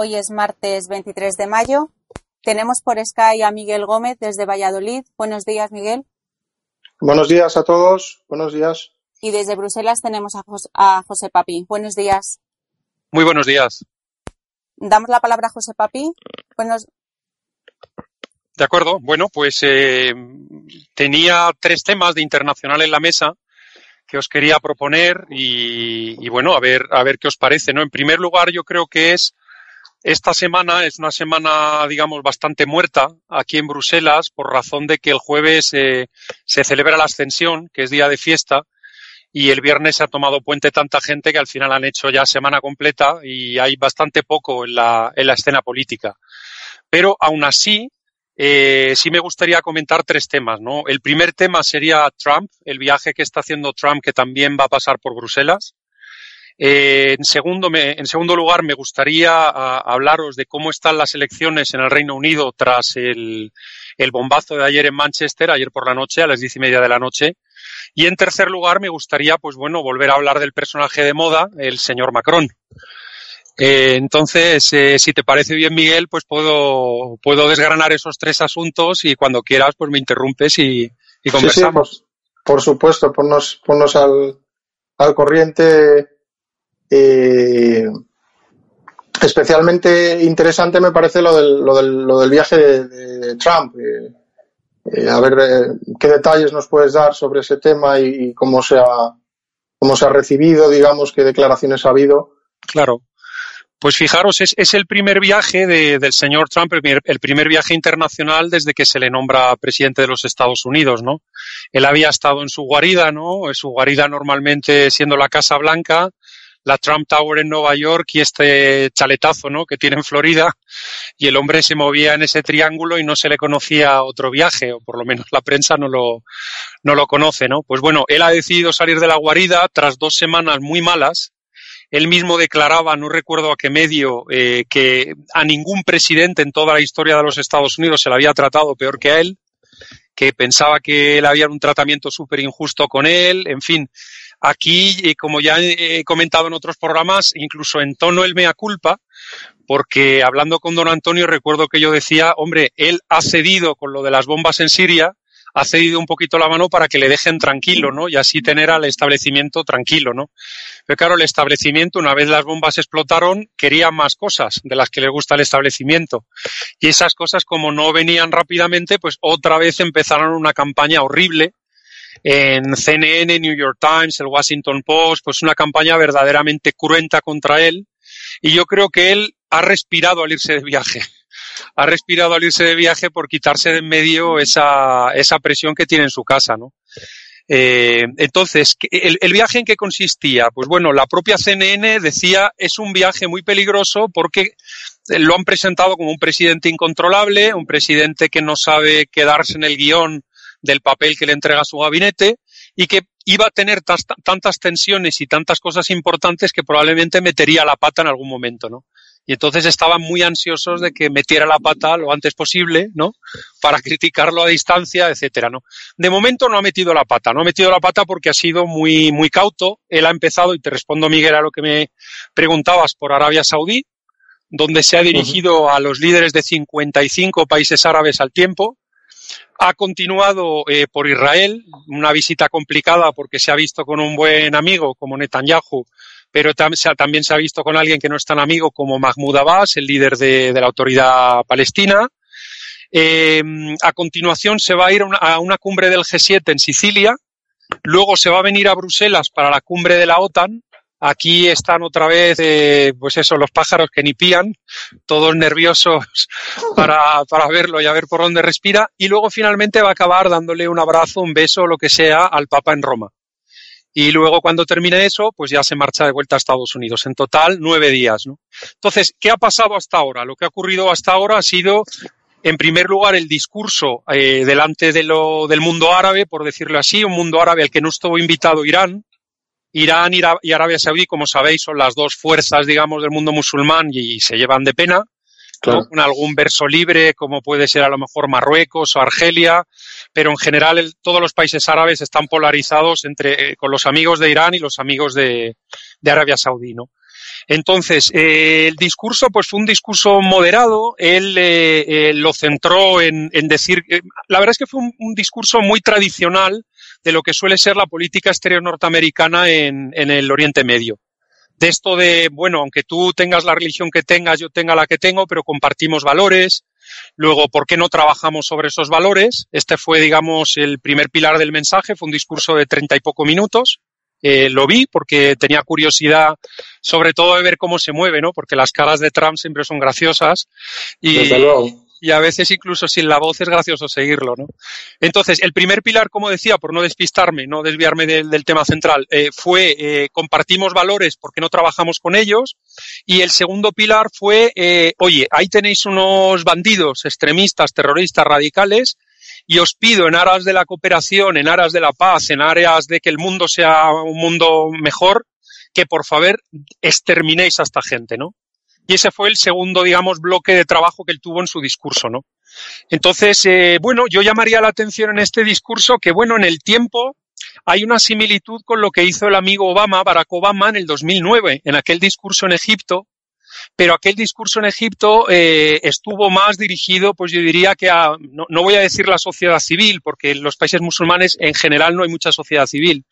Hoy es martes 23 de mayo. Tenemos por Sky a Miguel Gómez desde Valladolid. Buenos días, Miguel. Buenos días a todos. Buenos días. Y desde Bruselas tenemos a, Jos a José Papi. Buenos días. Muy buenos días. Damos la palabra a José Papi. Buenos... De acuerdo. Bueno, pues eh, tenía tres temas de internacional en la mesa que os quería proponer y, y, bueno, a ver, a ver qué os parece, ¿no? En primer lugar, yo creo que es esta semana es una semana, digamos, bastante muerta aquí en Bruselas por razón de que el jueves eh, se celebra la ascensión, que es día de fiesta, y el viernes se ha tomado puente tanta gente que al final han hecho ya semana completa y hay bastante poco en la, en la escena política. Pero aún así, eh, sí me gustaría comentar tres temas, ¿no? El primer tema sería Trump, el viaje que está haciendo Trump que también va a pasar por Bruselas. Eh, en, segundo, me, en segundo lugar, me gustaría a, hablaros de cómo están las elecciones en el Reino Unido tras el, el, bombazo de ayer en Manchester, ayer por la noche, a las diez y media de la noche. Y en tercer lugar, me gustaría, pues bueno, volver a hablar del personaje de moda, el señor Macron. Eh, entonces, eh, si te parece bien, Miguel, pues puedo, puedo desgranar esos tres asuntos y cuando quieras, pues me interrumpes y, y conversamos. Sí, por, supuesto, ponnos, ponnos al, al corriente eh, especialmente interesante me parece lo del, lo del, lo del viaje de, Trump. Eh, eh, a ver qué detalles nos puedes dar sobre ese tema y, cómo, se ha, cómo se ha recibido, digamos, qué declaraciones ha habido. Claro. Pues fijaros, es, es el primer viaje de, del señor Trump, el primer, el primer, viaje internacional desde que se le nombra presidente de los Estados Unidos, ¿no? Él había estado en su guarida, ¿no? Su guarida normalmente siendo la Casa Blanca, la Trump Tower en Nueva York y este chaletazo, ¿no? Que tiene en Florida y el hombre se movía en ese triángulo y no se le conocía otro viaje, o por lo menos la prensa no lo, no lo conoce, ¿no? Pues bueno, él ha decidido salir de la guarida tras dos semanas muy malas. Él mismo declaraba, no recuerdo a qué medio, eh, que a ningún presidente en toda la historia de los Estados Unidos se le había tratado peor que a él, que pensaba que él había un tratamiento súper injusto con él, en fin, Aquí, eh, como ya he comentado en otros programas, incluso en tono el mea culpa, porque hablando con don Antonio recuerdo que yo decía, hombre, él ha cedido con lo de las bombas en Siria, ha cedido un poquito la mano para que le dejen tranquilo, ¿no? Y así tener al establecimiento tranquilo, ¿no? Pero claro, el establecimiento, una vez las bombas explotaron, quería más cosas de las que le gusta el establecimiento. Y esas cosas, como no venían rápidamente, pues otra vez empezaron una campaña horrible en CNN, New York Times, el Washington Post, pues una campaña verdaderamente cruenta contra él. Y yo creo que él ha respirado al irse de viaje. Ha respirado al irse de viaje por quitarse de en medio esa, esa presión que tiene en su casa, ¿no? Eh, entonces, el, ¿el, viaje en qué consistía? Pues bueno, la propia CNN decía es un viaje muy peligroso porque lo han presentado como un presidente incontrolable, un presidente que no sabe quedarse en el guion del papel que le entrega su gabinete y que iba a tener tantas tensiones y tantas cosas importantes que probablemente metería la pata en algún momento, ¿no? Y entonces estaban muy ansiosos de que metiera la pata lo antes posible, ¿no? Para criticarlo a distancia, etcétera, ¿no? De momento no ha metido la pata, no ha metido la pata porque ha sido muy, muy cauto. Él ha empezado, y te respondo, Miguel, a lo que me preguntabas por Arabia Saudí, donde se ha dirigido uh -huh. a los líderes de 55 países árabes al tiempo, ha continuado eh, por Israel, una visita complicada porque se ha visto con un buen amigo como Netanyahu, pero tam también se ha visto con alguien que no es tan amigo como Mahmoud Abbas, el líder de, la autoridad palestina. Eh, a continuación se va a ir a una, cumbre del G7 en Sicilia, Luego se va a venir a Bruselas para la cumbre de la OTAN. Aquí están otra vez, eh, pues eso, los pájaros que ni pían, todos nerviosos para, para verlo y a ver por dónde respira. Y luego finalmente va a acabar dándole un abrazo, un beso, lo que sea, al Papa en Roma. Y luego cuando termine eso, pues ya se marcha de vuelta a Estados Unidos. En total, nueve días, ¿no? Entonces, ¿qué ha pasado hasta ahora? Lo que ha ocurrido hasta ahora ha sido en primer lugar, el discurso eh, delante de lo, del mundo árabe, por decirlo así, un mundo árabe al que no estuvo invitado Irán. Irán y Arabia Saudí, como sabéis, son las dos fuerzas, digamos, del mundo musulmán y, se llevan de pena. Con algún verso libre, como puede ser a lo mejor Marruecos o Argelia, pero en general todos los países árabes están polarizados entre, eh, con los amigos de Irán y los amigos de, de Arabia Saudí, ¿no? Entonces, eh, el discurso pues fue un discurso moderado, él eh, eh, lo centró en, decir, la verdad es que fue un, discurso muy tradicional de lo que suele ser la política exterior norteamericana en, en el Oriente Medio de esto de, bueno, aunque tú tengas la religión que tengas, yo tenga la que tengo, pero compartimos valores. Luego, ¿por qué no trabajamos sobre esos valores? Este fue, digamos, el primer pilar del mensaje, fue un discurso de treinta y poco minutos. Eh, lo vi porque tenía curiosidad sobre todo de ver cómo se mueve, ¿no? Porque las caras de Trump siempre son graciosas y, y a veces incluso sin la voz es gracioso seguirlo, ¿no? Entonces, el primer pilar, como decía, por no despistarme, no desviarme del, tema central, eh, fue eh, compartimos valores porque no trabajamos con ellos y el segundo pilar fue, oye, ahí tenéis unos bandidos extremistas, terroristas, radicales y os pido en aras de la cooperación, en aras de la paz, en áreas de que el mundo sea un mundo mejor, que por favor exterminéis a esta gente, ¿no? Y ese fue el segundo, digamos, bloque de trabajo que él tuvo en su discurso, ¿no? Entonces, eh, bueno, yo llamaría la atención en este discurso que, bueno, en el tiempo hay una similitud con lo que hizo el amigo Obama, Barack Obama, en el 2009, en aquel discurso en Egipto, pero aquel discurso en Egipto eh, estuvo más dirigido, pues yo diría que a, no, no, voy a decir la sociedad civil, porque en los países musulmanes en general no hay mucha sociedad civil,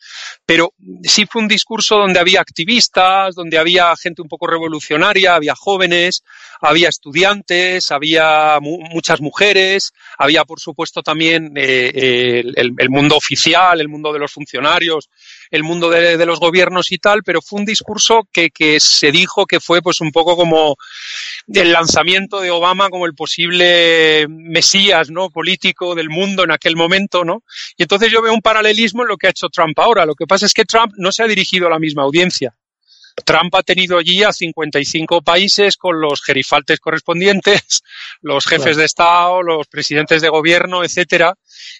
pero sí fue un discurso donde había activistas, donde había gente un poco revolucionaria, había jóvenes, había estudiantes, había mu muchas mujeres, había por supuesto también eh, el, el, mundo oficial, el mundo de los funcionarios, el mundo de, los gobiernos y tal, pero fue un discurso que, que se dijo que fue pues un poco como el lanzamiento de Obama como el posible mesías no político del mundo en aquel momento, ¿no? Y entonces yo veo un paralelismo en lo que ha hecho Trump ahora. Lo que pasa es que Trump no se ha dirigido a la misma audiencia. Trump ha tenido allí a 55 países con los gerifaltes correspondientes, los jefes claro. de Estado, los presidentes de gobierno, etcétera,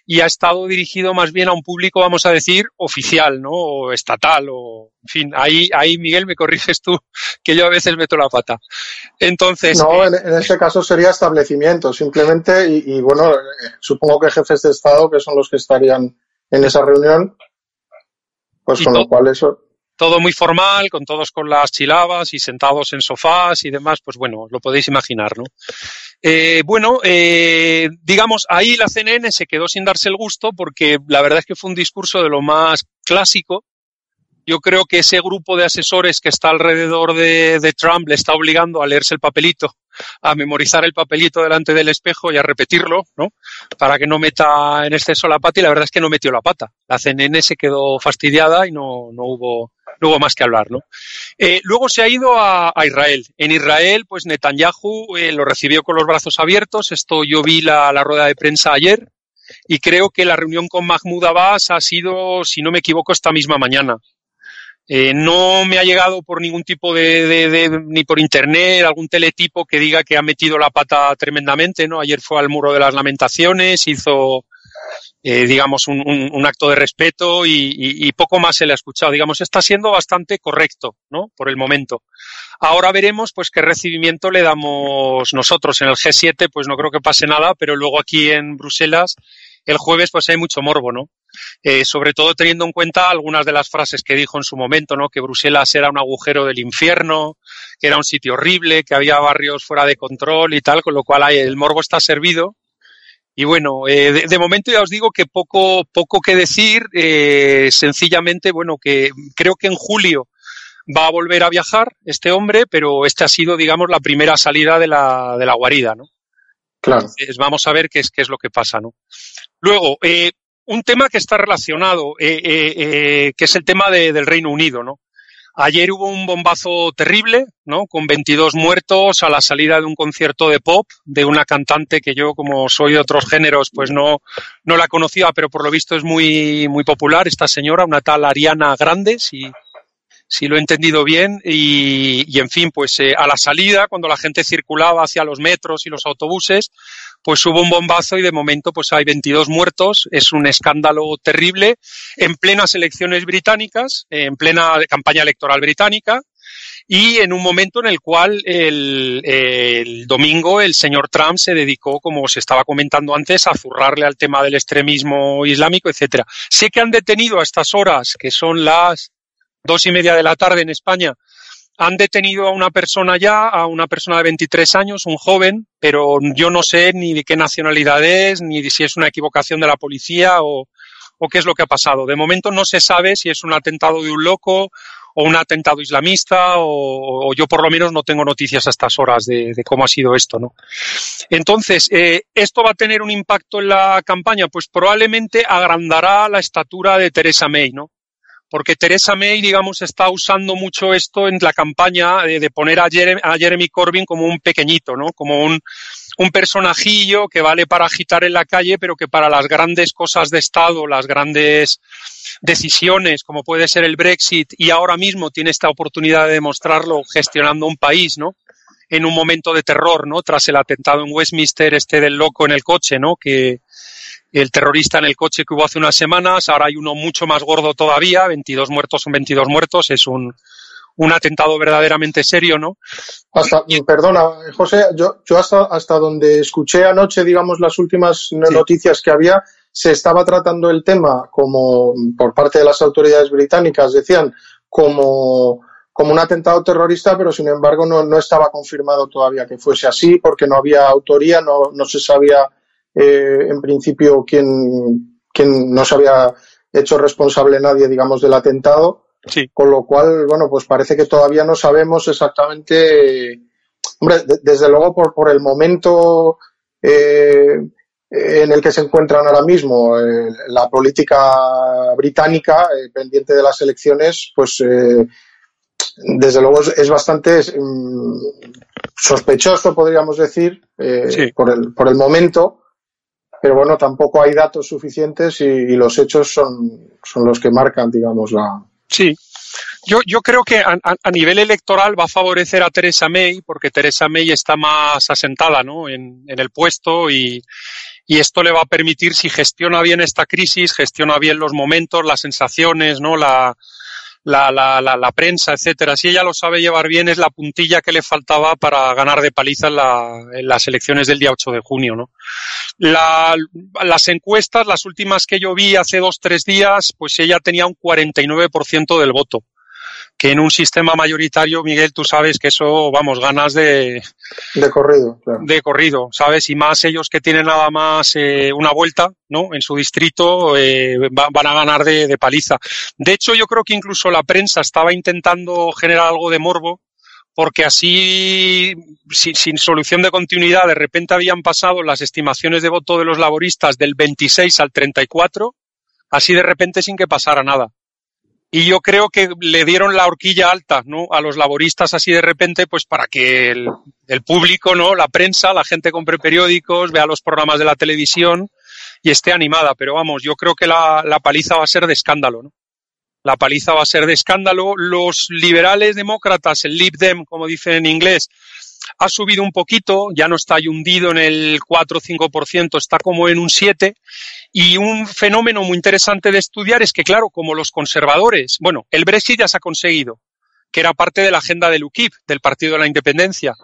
y ha estado dirigido más bien a un público, vamos a decir, oficial, ¿no? O estatal, o, en fin, ahí, ahí, Miguel, me corriges tú, que yo a veces meto la pata. Entonces. No, en, en este caso sería establecimiento, simplemente, y, y bueno, supongo que jefes de Estado, que son los que estarían en esa reunión, pues con lo cual eso todo muy formal, con todos con las chilabas y sentados en sofás y demás, pues bueno, lo podéis imaginar, ¿no? Eh, bueno, eh, digamos, ahí la CNN se quedó sin darse el gusto porque la verdad es que fue un discurso de lo más clásico. Yo creo que ese grupo de asesores que está alrededor de, de Trump le está obligando a leerse el papelito, a memorizar el papelito delante del espejo y a repetirlo, ¿no? Para que no meta en exceso la pata y la verdad es que no metió la pata. La CNN se quedó fastidiada y no, no hubo, no hubo más que hablar, ¿no? Eh, luego se ha ido a, Israel. En Israel, pues Netanyahu eh, lo recibió con los brazos abiertos. Esto yo vi la, la, rueda de prensa ayer y creo que la reunión con Mahmoud Abbas ha sido, si no me equivoco, esta misma mañana. Eh, no me ha llegado por ningún tipo de, de, de, ni por internet, algún teletipo que diga que ha metido la pata tremendamente, ¿no? Ayer fue al muro de las lamentaciones, hizo eh, digamos, un, un, un, acto de respeto y, y, y, poco más se le ha escuchado. Digamos, está siendo bastante correcto, ¿no? Por el momento. Ahora veremos, pues, qué recibimiento le damos nosotros. En el G7, pues no creo que pase nada, pero luego aquí en Bruselas, el jueves, pues hay mucho morbo, ¿no? Eh, sobre todo teniendo en cuenta algunas de las frases que dijo en su momento, ¿no? Que Bruselas era un agujero del infierno, que era un sitio horrible, que había barrios fuera de control y tal, con lo cual hay, el morbo está servido y bueno, eh, de, de, momento ya os digo que poco, poco que decir, eh, sencillamente, bueno, que creo que en julio va a volver a viajar este hombre, pero este ha sido, digamos, la primera salida de la, de la guarida, ¿no? Claro. Entonces, vamos a ver qué es, qué es lo que pasa, ¿no? Luego, eh, un tema que está relacionado, eh, eh, eh, que es el tema de, del Reino Unido, ¿no? Ayer hubo un bombazo terrible, ¿no? Con 22 muertos a la salida de un concierto de pop de una cantante que yo, como soy de otros géneros, pues no, no la conocía, pero por lo visto es muy, muy popular esta señora, una tal Ariana Grande, si, si lo he entendido bien. Y, y en fin, pues eh, a la salida, cuando la gente circulaba hacia los metros y los autobuses, pues hubo un bombazo y de momento pues hay 22 muertos. Es un escándalo terrible en plenas elecciones británicas, en plena campaña electoral británica y en un momento en el cual el, domingo el señor Trump se dedicó, como se estaba comentando antes, a zurrarle al tema del extremismo islámico, etcétera. Sé que han detenido a estas horas, que son las dos y media de la tarde en España, han detenido a una persona ya, a una persona de 23 años, un joven, pero yo no sé ni de qué nacionalidad es, ni si es una equivocación de la policía o, o qué es lo que ha pasado. De momento no se sabe si es un atentado de un loco o un atentado islamista o, o, yo por lo menos no tengo noticias a estas horas de, de cómo ha sido esto, ¿no? Entonces, eh, ¿esto va a tener un impacto en la campaña? Pues probablemente agrandará la estatura de Theresa May, ¿no? Porque Teresa May, digamos, está usando mucho esto en la campaña de, poner a Jeremy, a Jeremy, Corbyn como un pequeñito, ¿no? Como un, un, personajillo que vale para agitar en la calle, pero que para las grandes cosas de Estado, las grandes decisiones, como puede ser el Brexit, y ahora mismo tiene esta oportunidad de demostrarlo gestionando un país, ¿no? En un momento de terror, ¿no? Tras el atentado en Westminster, este del loco en el coche, ¿no? Que, el terrorista en el coche que hubo hace unas semanas, ahora hay uno mucho más gordo todavía, 22 muertos son 22 muertos, es un, un atentado verdaderamente serio, ¿no? Hasta, perdona, José, yo, yo hasta, hasta donde escuché anoche, digamos, las últimas sí. noticias que había, se estaba tratando el tema como, por parte de las autoridades británicas, decían, como, como un atentado terrorista, pero sin embargo no, no estaba confirmado todavía que fuese así, porque no había autoría, no, no se sabía eh, en principio quién no se había hecho responsable nadie, digamos, del atentado. Sí. Con lo cual, bueno, pues parece que todavía no sabemos exactamente. Hombre, de, desde luego por, por el momento eh, en el que se encuentran ahora mismo, eh, la política británica eh, pendiente de las elecciones, pues desde luego es, es bastante mm, sospechoso, podríamos decir, Sí. por, el, por el momento pero bueno, tampoco hay datos suficientes y, y los hechos son, son, los que marcan, digamos, la. Sí. Yo, yo creo que a, a, nivel electoral va a favorecer a Teresa May, porque Teresa May está más asentada ¿no? en, en el puesto y, y esto le va a permitir, si gestiona bien esta crisis, gestiona bien los momentos, las sensaciones, ¿no? la, la, la, la, la, prensa, etcétera. Si ella lo sabe llevar bien, es la puntilla que le faltaba para ganar de paliza en, la, en las elecciones del día 8 de junio, ¿no? La, las encuestas, las últimas que yo vi hace dos, tres días, pues ella tenía un 49% del voto. Que en un sistema mayoritario, Miguel, tú sabes que eso, vamos, ganas de. De corrido, claro. De corrido, ¿sabes? Y más ellos que tienen nada más eh, una vuelta, ¿no? En su distrito, eh, va, van a ganar de, de paliza. De hecho, yo creo que incluso la prensa estaba intentando generar algo de morbo, porque así, sin, sin, solución de continuidad, de repente habían pasado las estimaciones de voto de los laboristas del 26 al 34, así de repente sin que pasara nada. Y yo creo que le dieron la horquilla alta, ¿no? A los laboristas así de repente, pues para que el, el público, ¿no? La prensa, la gente compre periódicos, vea los programas de la televisión y esté animada. Pero vamos, yo creo que la, la paliza va a ser de escándalo, ¿no? La paliza va a ser de escándalo. Los liberales demócratas, el Lib Dem, como dicen en inglés, ha subido un poquito, ya no está hundido en el 4 o 5%, está como en un 7%. Y un fenómeno muy interesante de estudiar es que, claro, como los conservadores, bueno, el Brexit ya se ha conseguido, que era parte de la agenda del UKIP, del Partido de la Independencia.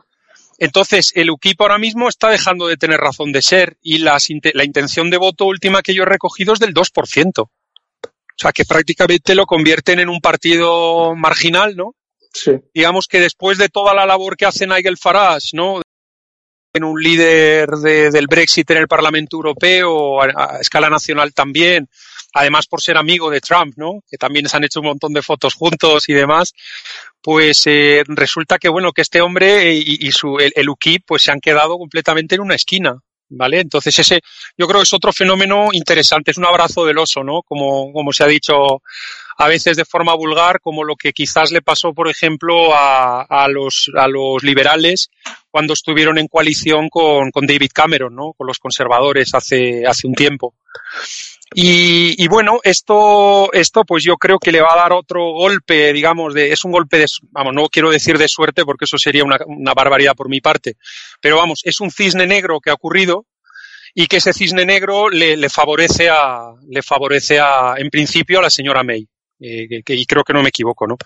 Entonces, el UKIP ahora mismo está dejando de tener razón de ser y la intención de voto última que yo he recogido es del 2%. O sea, que prácticamente lo convierten en un partido marginal, ¿no? Digamos que después de toda la labor que hace Nigel Farage, ¿no? En un líder de, del Brexit en el Parlamento Europeo, a, escala nacional también, además por ser amigo de Trump, ¿no? Que también se han hecho un montón de fotos juntos y demás, pues eh, resulta que, bueno, que este hombre y, y su, el, el, UKIP pues se han quedado completamente en una esquina. ¿vale? Entonces ese, yo creo que es otro fenómeno interesante, es un abrazo del oso, ¿no? Como, como se ha dicho a veces de forma vulgar, como lo que quizás le pasó, por ejemplo, a, a los, a los liberales cuando estuvieron en coalición con, con David Cameron, ¿no? Con los conservadores hace, hace un tiempo. Y, y, bueno, esto, esto pues yo creo que le va a dar otro golpe, digamos, de, es un golpe de, vamos, no quiero decir de suerte porque eso sería una, una barbaridad por mi parte, pero vamos, es un cisne negro que ha ocurrido y que ese cisne negro le, le favorece a, le favorece a, en principio a la señora May. Eh, que, y creo que no me equivoco, ¿no?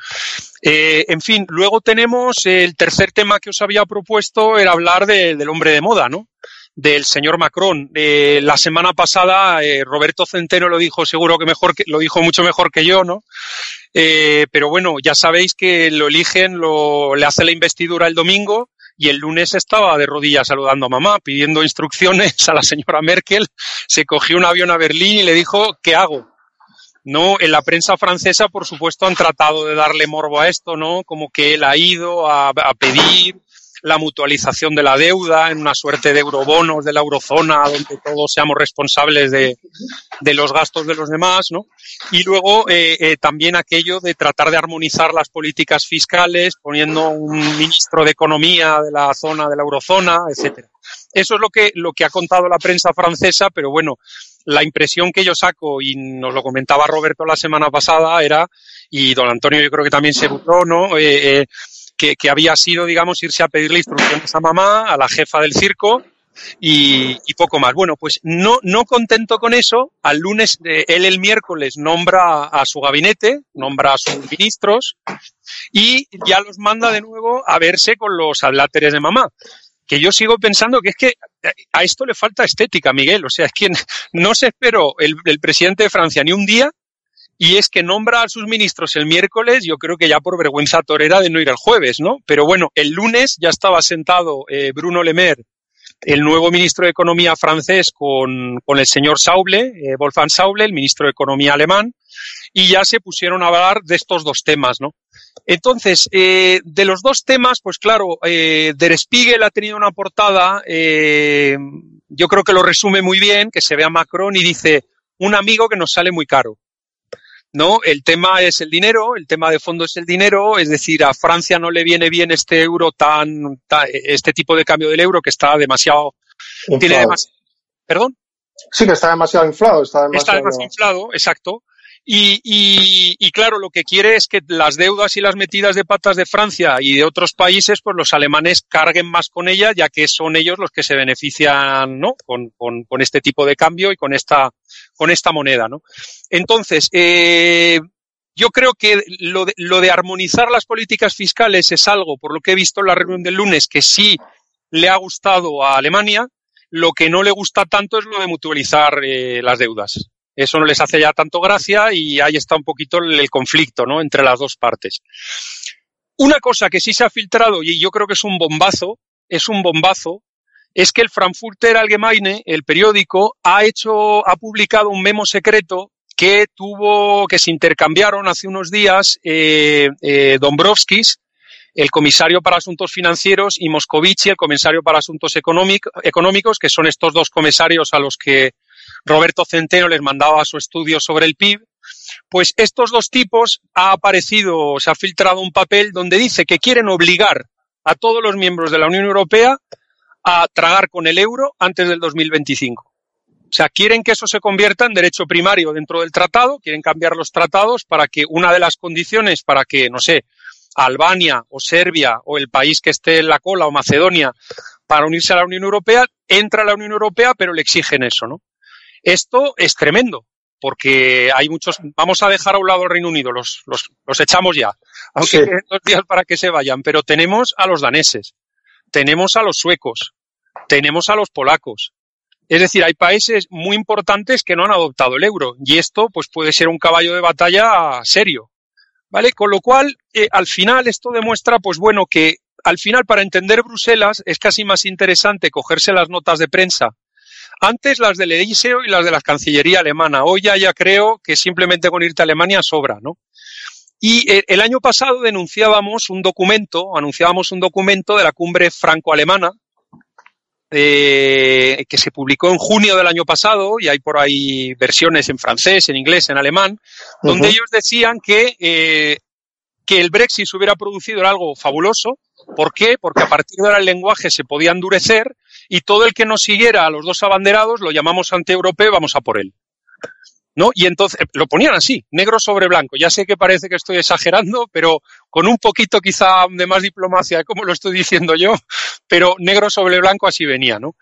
Eh, en fin, luego tenemos el tercer tema que os había propuesto, era hablar de, del hombre de moda, ¿no? del señor Macron. Eh, la semana pasada Roberto Centeno lo dijo seguro que mejor que, lo dijo mucho mejor que yo, ¿no? Pero bueno, ya sabéis que lo eligen, lo, le hace la investidura el domingo y el lunes estaba de rodillas saludando a mamá, pidiendo instrucciones a la señora Merkel, se cogió un avión a Berlín y le dijo, ¿qué hago? No, en la prensa francesa, por supuesto, han tratado de darle morbo a esto, ¿no? Como que él ha ido a, pedir la mutualización de la deuda en una suerte de eurobonos de la eurozona donde todos seamos responsables de, de los gastos de los demás, ¿no? Y luego eh, eh, también aquello de tratar de armonizar las políticas fiscales poniendo un ministro de economía de la zona de la eurozona, etcétera. Eso es lo que lo que ha contado la prensa francesa, pero bueno, la impresión que yo saco, y nos lo comentaba Roberto la semana pasada, era, y don Antonio yo creo que también se burló, ¿no? Eh, eh, que, que, había sido, digamos, irse a pedirle instrucciones a mamá, a la jefa del circo, y, poco más. Bueno, pues no, no contento con eso, al lunes, él el miércoles nombra a su gabinete, nombra a sus ministros y ya los manda de nuevo a verse con los adláteres de mamá. Que yo sigo pensando que es que a esto le falta estética, Miguel. O sea, es que no se esperó el, presidente de Francia ni un día y es que nombra a sus ministros el miércoles, yo creo que ya por vergüenza torera de no ir el jueves, ¿no? Pero bueno, el lunes ya estaba sentado eh, Bruno Le Maire, el nuevo ministro de Economía francés, con, con el señor Sauble, eh, Wolfgang Sauble, el ministro de Economía alemán, y ya se pusieron a hablar de estos dos temas, ¿no? Entonces, eh, de los dos temas, pues claro, eh, Der Spiegel ha tenido una portada, eh, yo creo que lo resume muy bien, que se ve a Macron y dice, un amigo que nos sale muy caro. ¿no? El tema es el dinero, el tema de fondo es el dinero, es decir, a Francia no le viene bien este euro tan, tan este tipo de cambio del euro que está demasiado, inflado. tiene demasiado, perdón. Sí, que está demasiado inflado. Está demasiado, está demasiado inflado, exacto. Y, y, y, claro, lo que quiere es que las deudas y las metidas de patas de Francia y de otros países, pues los alemanes carguen más con ella, ya que son ellos los que se benefician, ¿no? Con, con, con este tipo de cambio y con esta, con esta moneda, ¿no? Entonces, eh, yo creo que lo de, lo de armonizar las políticas fiscales es algo, por lo que he visto en la reunión del lunes, que sí le ha gustado a Alemania. Lo que no le gusta tanto es lo de mutualizar eh, las deudas eso no les hace ya tanto gracia y ahí está un poquito el, conflicto ¿no? entre las dos partes. Una cosa que sí se ha filtrado y yo creo que es un bombazo, es un bombazo, es que el Frankfurter Allgemeine, el periódico, ha hecho, ha publicado un memo secreto que tuvo, que se intercambiaron hace unos días eh, eh, Dombrovskis, el comisario para asuntos financieros, y Moscovici, el comisario para asuntos económicos, que son estos dos comisarios a los que Roberto Centeno les mandaba su estudio sobre el PIB, pues estos dos tipos ha aparecido, se ha filtrado un papel donde dice que quieren obligar a todos los miembros de la Unión Europea a tragar con el euro antes del 2025. O sea, quieren que eso se convierta en derecho primario dentro del tratado, quieren cambiar los tratados para que una de las condiciones para que, no sé, Albania o Serbia o el país que esté en la cola o Macedonia para unirse a la Unión Europea, entra a la Unión Europea, pero le exigen eso, ¿no? Esto es tremendo, porque hay muchos. Vamos a dejar a un lado el Reino Unido, los, los, los echamos ya, aunque sí. dos días para que se vayan, pero tenemos a los daneses, tenemos a los suecos, tenemos a los polacos. Es decir, hay países muy importantes que no han adoptado el euro y esto pues puede ser un caballo de batalla serio. ¿Vale? Con lo cual, eh, al final esto demuestra, pues bueno, que al final para entender Bruselas es casi más interesante cogerse las notas de prensa antes las del Eliseo y las de la Cancillería alemana. Hoy ya, ya creo que simplemente con irte a Alemania sobra, ¿no? Y eh, el año pasado denunciábamos un documento, anunciábamos un documento de la cumbre franco-alemana, eh, que se publicó en junio del año pasado, y hay por ahí versiones en francés, en inglés, en alemán, donde ellos decían que, eh, que el Brexit se hubiera producido era algo fabuloso. ¿Por qué? Porque a partir de ahora el lenguaje se podía endurecer y todo el que no siguiera a los dos abanderados lo llamamos anti-europeo, vamos a por él. ¿no? Y entonces lo ponían así, negro sobre blanco. Ya sé que parece que estoy exagerando, pero con un poquito quizá de más diplomacia, como lo estoy diciendo yo, pero negro sobre blanco así venía, ¿no?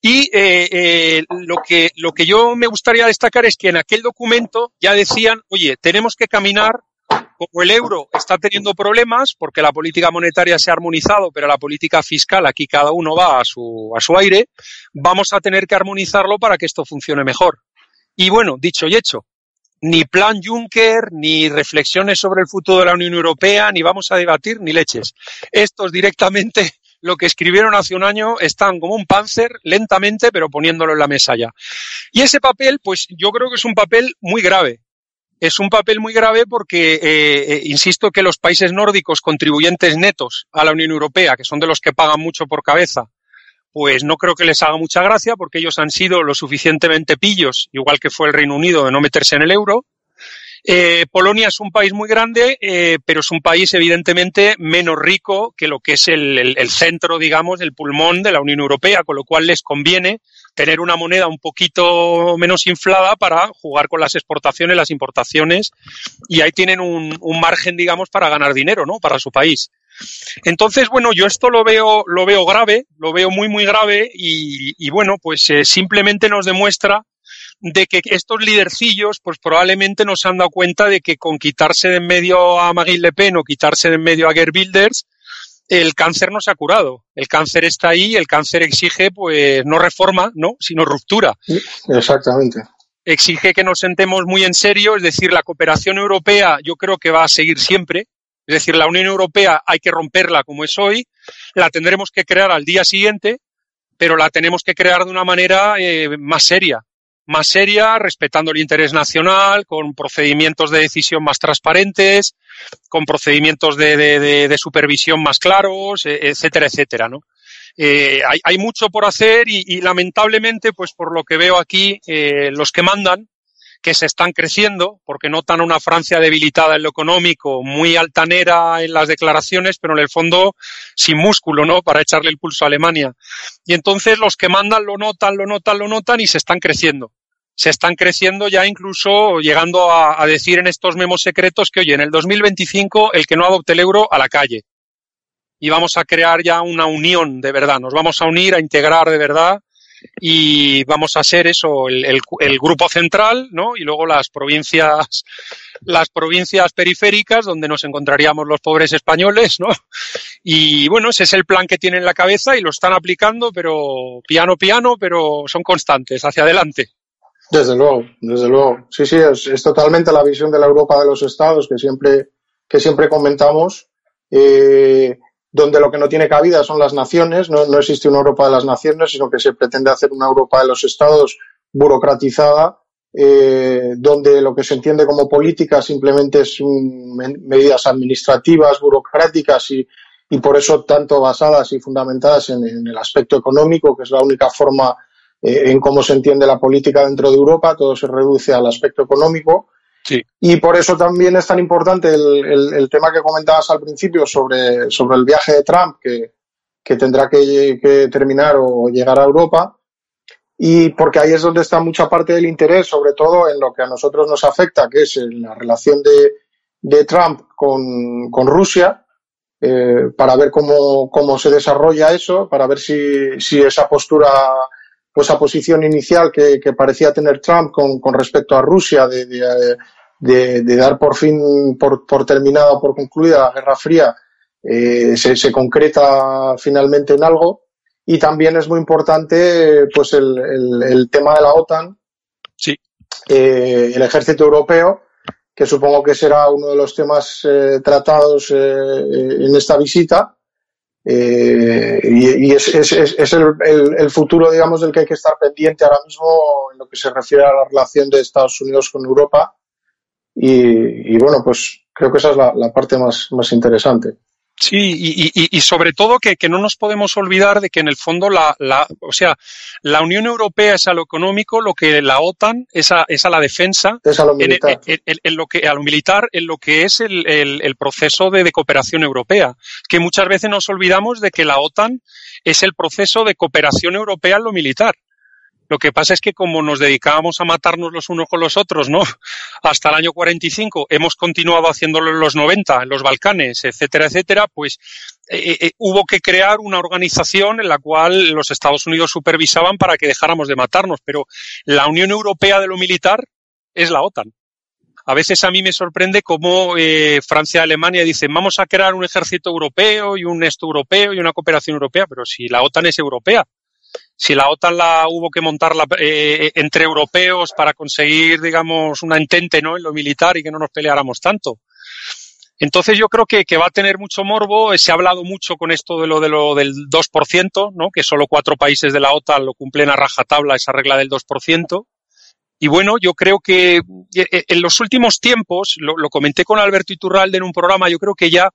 Y eh, eh, lo, que, lo que yo me gustaría destacar es que en aquel documento ya decían, oye, tenemos que caminar como el euro está teniendo problemas porque la política monetaria se ha armonizado, pero la política fiscal aquí cada uno va a su, a su aire, vamos a tener que armonizarlo para que esto funcione mejor. Y bueno, dicho y hecho, ni plan Juncker, ni reflexiones sobre el futuro de la Unión Europea, ni vamos a debatir, ni leches. Estos directamente lo que escribieron hace un año están como un panzer, lentamente, pero poniéndolo en la mesa ya. Y ese papel, pues yo creo que es un papel muy grave. Es un papel muy grave porque, eh, eh, insisto, que los países nórdicos contribuyentes netos a la Unión Europea, que son de los que pagan mucho por cabeza, pues no creo que les haga mucha gracia porque ellos han sido lo suficientemente pillos, igual que fue el Reino Unido, de no meterse en el euro. Eh, Polonia es un país muy grande, eh, pero es un país evidentemente menos rico que lo que es el, el, centro, digamos, el pulmón de la Unión Europea, con lo cual les conviene tener una moneda un poquito menos inflada para jugar con las exportaciones, las importaciones, y ahí tienen un, un margen, digamos, para ganar dinero, ¿no? Para su país. Entonces, bueno, yo esto lo veo, lo veo grave, lo veo muy, muy grave y, bueno, pues eh, simplemente nos demuestra de que estos lidercillos, pues probablemente nos han dado cuenta de que con quitarse de en medio a Marine Le Pen o quitarse de en medio a Gerd Wilders, el cáncer no se ha curado. El cáncer está ahí, el cáncer exige, pues, no reforma, ¿no? Sino ruptura. Exactamente. Exige que nos sentemos muy en serio, es decir, la cooperación europea yo creo que va a seguir siempre, es decir, la Unión Europea hay que romperla como es hoy, la tendremos que crear al día siguiente, pero la tenemos que crear de una manera eh, más seria, más seria, respetando el interés nacional, con procedimientos de decisión más transparentes, con procedimientos de, de, supervisión más claros, e, etcétera, etcétera, ¿no? Eh, hay, hay, mucho por hacer y, y, lamentablemente, pues por lo que veo aquí, eh, los que mandan que se están creciendo, porque notan una Francia debilitada en lo económico, muy altanera en las declaraciones, pero en el fondo sin músculo, ¿no? Para echarle el pulso a Alemania. Y entonces los que mandan lo notan, lo notan, lo notan y se están creciendo. Se están creciendo ya incluso llegando a, decir en estos memos secretos que, oye, en el 2025 el que no adopte el euro a la calle. Y vamos a crear ya una unión de verdad. Nos vamos a unir, a integrar de verdad y vamos a ser eso, el, el, el, grupo central, ¿no? Y luego las provincias, las provincias periféricas donde nos encontraríamos los pobres españoles, ¿no? Y bueno, ese es el plan que tienen en la cabeza y lo están aplicando, pero piano, piano, pero son constantes, hacia adelante. Desde luego, desde luego. Sí, sí, es, totalmente la visión de la Europa de los Estados que siempre, que siempre comentamos. Eh, donde lo que no tiene cabida son las naciones, no, no, existe una Europa de las naciones, sino que se pretende hacer una Europa de los estados burocratizada, eh, donde lo que se entiende como política simplemente es un, medidas administrativas, burocráticas y, y, por eso tanto basadas y fundamentadas en, en, el aspecto económico, que es la única forma eh, en cómo se entiende la política dentro de Europa, todo se reduce al aspecto económico Sí. Y por eso también es tan importante el, el, el, tema que comentabas al principio sobre, sobre el viaje de Trump, que, que tendrá que, que, terminar o llegar a Europa. Y porque ahí es donde está mucha parte del interés, sobre todo en lo que a nosotros nos afecta, que es en la relación de, de Trump con, con Rusia, eh, para ver cómo, cómo se desarrolla eso, para ver si, si esa postura pues esa posición inicial que, que parecía tener Trump con, con respecto a Rusia de, de, de, de, dar por fin por, por terminada o por concluida la Guerra Fría eh, se, se, concreta finalmente en algo y también es muy importante pues el, el, el tema de la OTAN sí. eh, el ejército europeo que supongo que será uno de los temas eh, tratados eh, en esta visita eh, y, es, es, es el, el, el, futuro, digamos, del que hay que estar pendiente ahora mismo en lo que se refiere a la relación de Estados Unidos con Europa. Y, y bueno, pues creo que esa es la, la parte más, más interesante. Sí, y, y, y sobre todo que, que, no nos podemos olvidar de que en el fondo la, la, o sea, la Unión Europea es a lo económico, lo que la OTAN es a, es a la defensa, es a lo militar. En, en, en, lo que, a lo militar, en lo que es el, el, el proceso de, de, cooperación europea, que muchas veces nos olvidamos de que la OTAN es el proceso de cooperación europea en lo militar. Lo que pasa es que como nos dedicábamos a matarnos los unos con los otros, ¿no? Hasta el año 45 hemos continuado haciéndolo en los 90, en los Balcanes, etcétera, etcétera, pues eh, eh, hubo que crear una organización en la cual los Estados Unidos supervisaban para que dejáramos de matarnos. Pero la Unión Europea de lo militar es la OTAN. A veces a mí me sorprende cómo eh, Francia y Alemania dicen vamos a crear un ejército europeo y un esto europeo y una cooperación europea, pero si la OTAN es europea, si la OTAN la hubo que montarla eh, entre europeos para conseguir, digamos, una entente ¿no? en lo militar y que no nos peleáramos tanto. Entonces yo creo que, que, va a tener mucho morbo. Se ha hablado mucho con esto de lo, de lo del 2%, ¿no? que solo cuatro países de la OTAN lo cumplen a rajatabla esa regla del 2%. Y bueno, yo creo que en los últimos tiempos, lo, lo comenté con Alberto Iturralde en un programa, yo creo que ya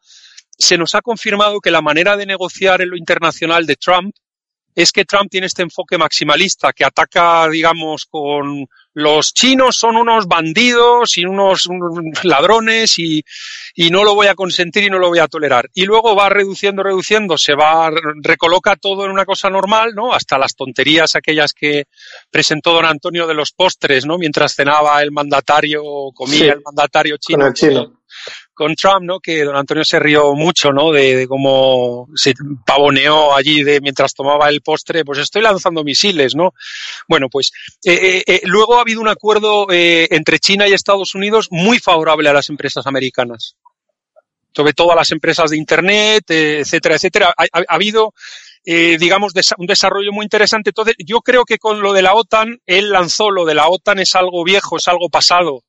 se nos ha confirmado que la manera de negociar en lo internacional de Trump es que Trump tiene este enfoque maximalista que ataca, digamos, con los chinos son unos bandidos y unos, unos ladrones y, y, no lo voy a consentir y no lo voy a tolerar. Y luego va reduciendo, reduciendo, se va, recoloca todo en una cosa normal, ¿no? Hasta las tonterías aquellas que presentó don Antonio de los postres, ¿no? Mientras cenaba el mandatario, comía sí, el mandatario chino. Con el chino con Trump, ¿no? Que don Antonio se rió mucho, ¿no? De, de, cómo se pavoneó allí de mientras tomaba el postre, pues estoy lanzando misiles, ¿no? Bueno, pues eh, eh, luego ha habido un acuerdo eh, entre China y Estados Unidos muy favorable a las empresas americanas, sobre todo a las empresas de Internet, etcétera, etcétera. Ha, ha, ha habido eh, digamos, un desarrollo muy interesante. Entonces, yo creo que con lo de la OTAN, él lanzó lo de la OTAN es algo viejo, es algo pasado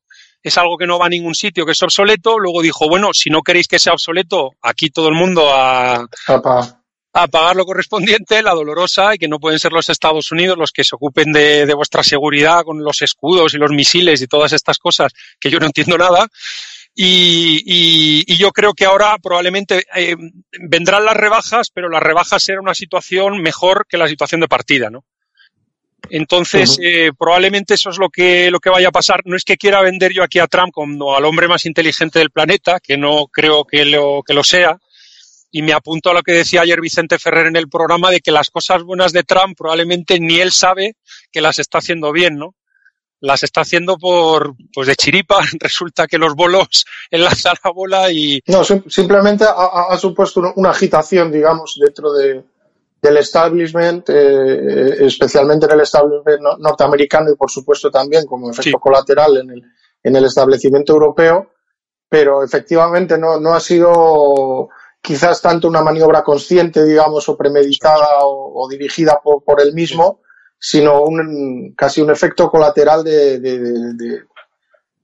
es algo que no va a ningún sitio, que es obsoleto. Luego dijo, bueno, si no queréis que sea obsoleto, aquí todo el mundo a, a pagar lo correspondiente, la dolorosa, y que no pueden ser los Estados Unidos los que se ocupen de, de, vuestra seguridad con los escudos y los misiles y todas estas cosas, que yo no entiendo nada. Y, y, y yo creo que ahora probablemente eh, vendrán las rebajas, pero las rebajas serán una situación mejor que la situación de partida, ¿no? Entonces, uh -huh. eh, probablemente eso es lo que, lo que vaya a pasar. No es que quiera vender yo aquí a Trump como al hombre más inteligente del planeta, que no creo que lo, que lo sea. Y me apunto a lo que decía ayer Vicente Ferrer en el programa de que las cosas buenas de Trump probablemente ni él sabe que las está haciendo bien, ¿no? Las está haciendo por, pues de chiripa. Resulta que los bolos enlazan la bola y. No, simplemente ha, ha supuesto una agitación, digamos, dentro de, del establishment, eh, especialmente en el establishment norteamericano y por supuesto también como efecto sí. colateral en el, en el establecimiento europeo, pero efectivamente no, no ha sido quizás tanto una maniobra consciente, digamos, o premeditada o, o dirigida por, por, él mismo, sino un, casi un efecto colateral de, de, de, de,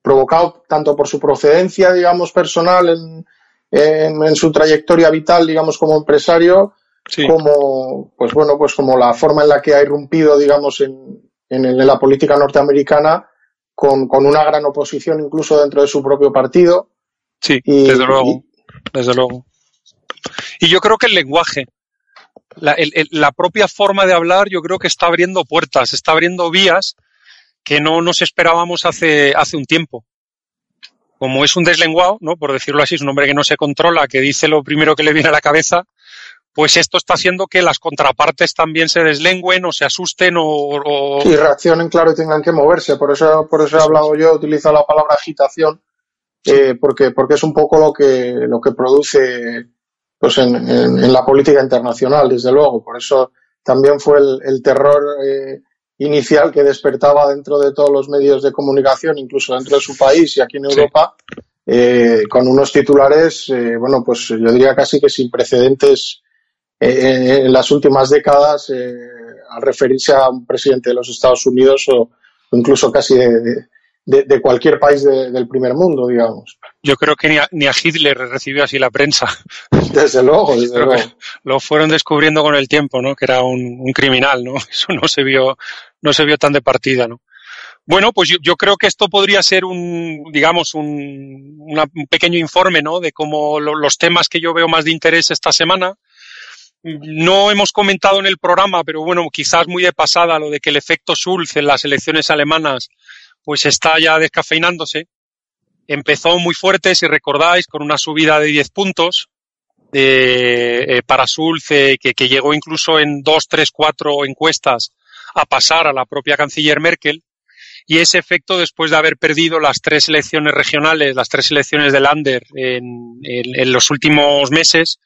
provocado tanto por su procedencia, digamos, personal en, en, en su trayectoria vital, digamos, como empresario, sí. como, pues bueno, pues como la forma en la que ha irrumpido, digamos, en, en, en la política norteamericana, con, con, una gran oposición incluso dentro de su propio partido. Sí, y, desde luego, y, desde luego. Y yo creo que el lenguaje, la, el, el, la, propia forma de hablar, yo creo que está abriendo puertas, está abriendo vías que no nos esperábamos hace, hace un tiempo. Como es un deslenguado, ¿no? Por decirlo así, es un hombre que no se controla, que dice lo primero que le viene a la cabeza, pues esto está haciendo que las contrapartes también se deslengüen o se asusten o, o... y reaccionen claro y tengan que moverse. Por eso por eso he hablado yo he utilizado la palabra agitación eh, porque porque es un poco lo que lo que produce pues en, en, en la política internacional desde luego. Por eso también fue el, el terror eh, inicial que despertaba dentro de todos los medios de comunicación incluso dentro de su país y aquí en Europa sí. eh, con unos titulares eh, bueno pues yo diría casi que sin precedentes eh, en las últimas décadas eh, al referirse a un presidente de los Estados Unidos o, incluso casi de, de, de cualquier país de, del primer mundo, digamos. Yo creo que ni a, ni a Hitler recibió así la prensa. Desde luego, desde luego. Lo fueron descubriendo con el tiempo, ¿no? Que era un, un criminal, ¿no? Eso no se vio, no se vio tan de partida, ¿no? Bueno, pues yo, yo, creo que esto podría ser un, digamos, un, una, un pequeño informe, ¿no? De cómo lo, los temas que yo veo más de interés esta semana. No hemos comentado en el programa, pero bueno, quizás muy de pasada lo de que el efecto Schulz en las elecciones alemanas pues está ya descafeinándose. Empezó muy fuerte, si recordáis, con una subida de 10 puntos eh, eh, para Schulz, eh, que, llegó incluso en dos, tres, cuatro encuestas a pasar a la propia canciller Merkel y ese efecto después de haber perdido las tres elecciones regionales, las tres elecciones de Lander en, en, los últimos meses,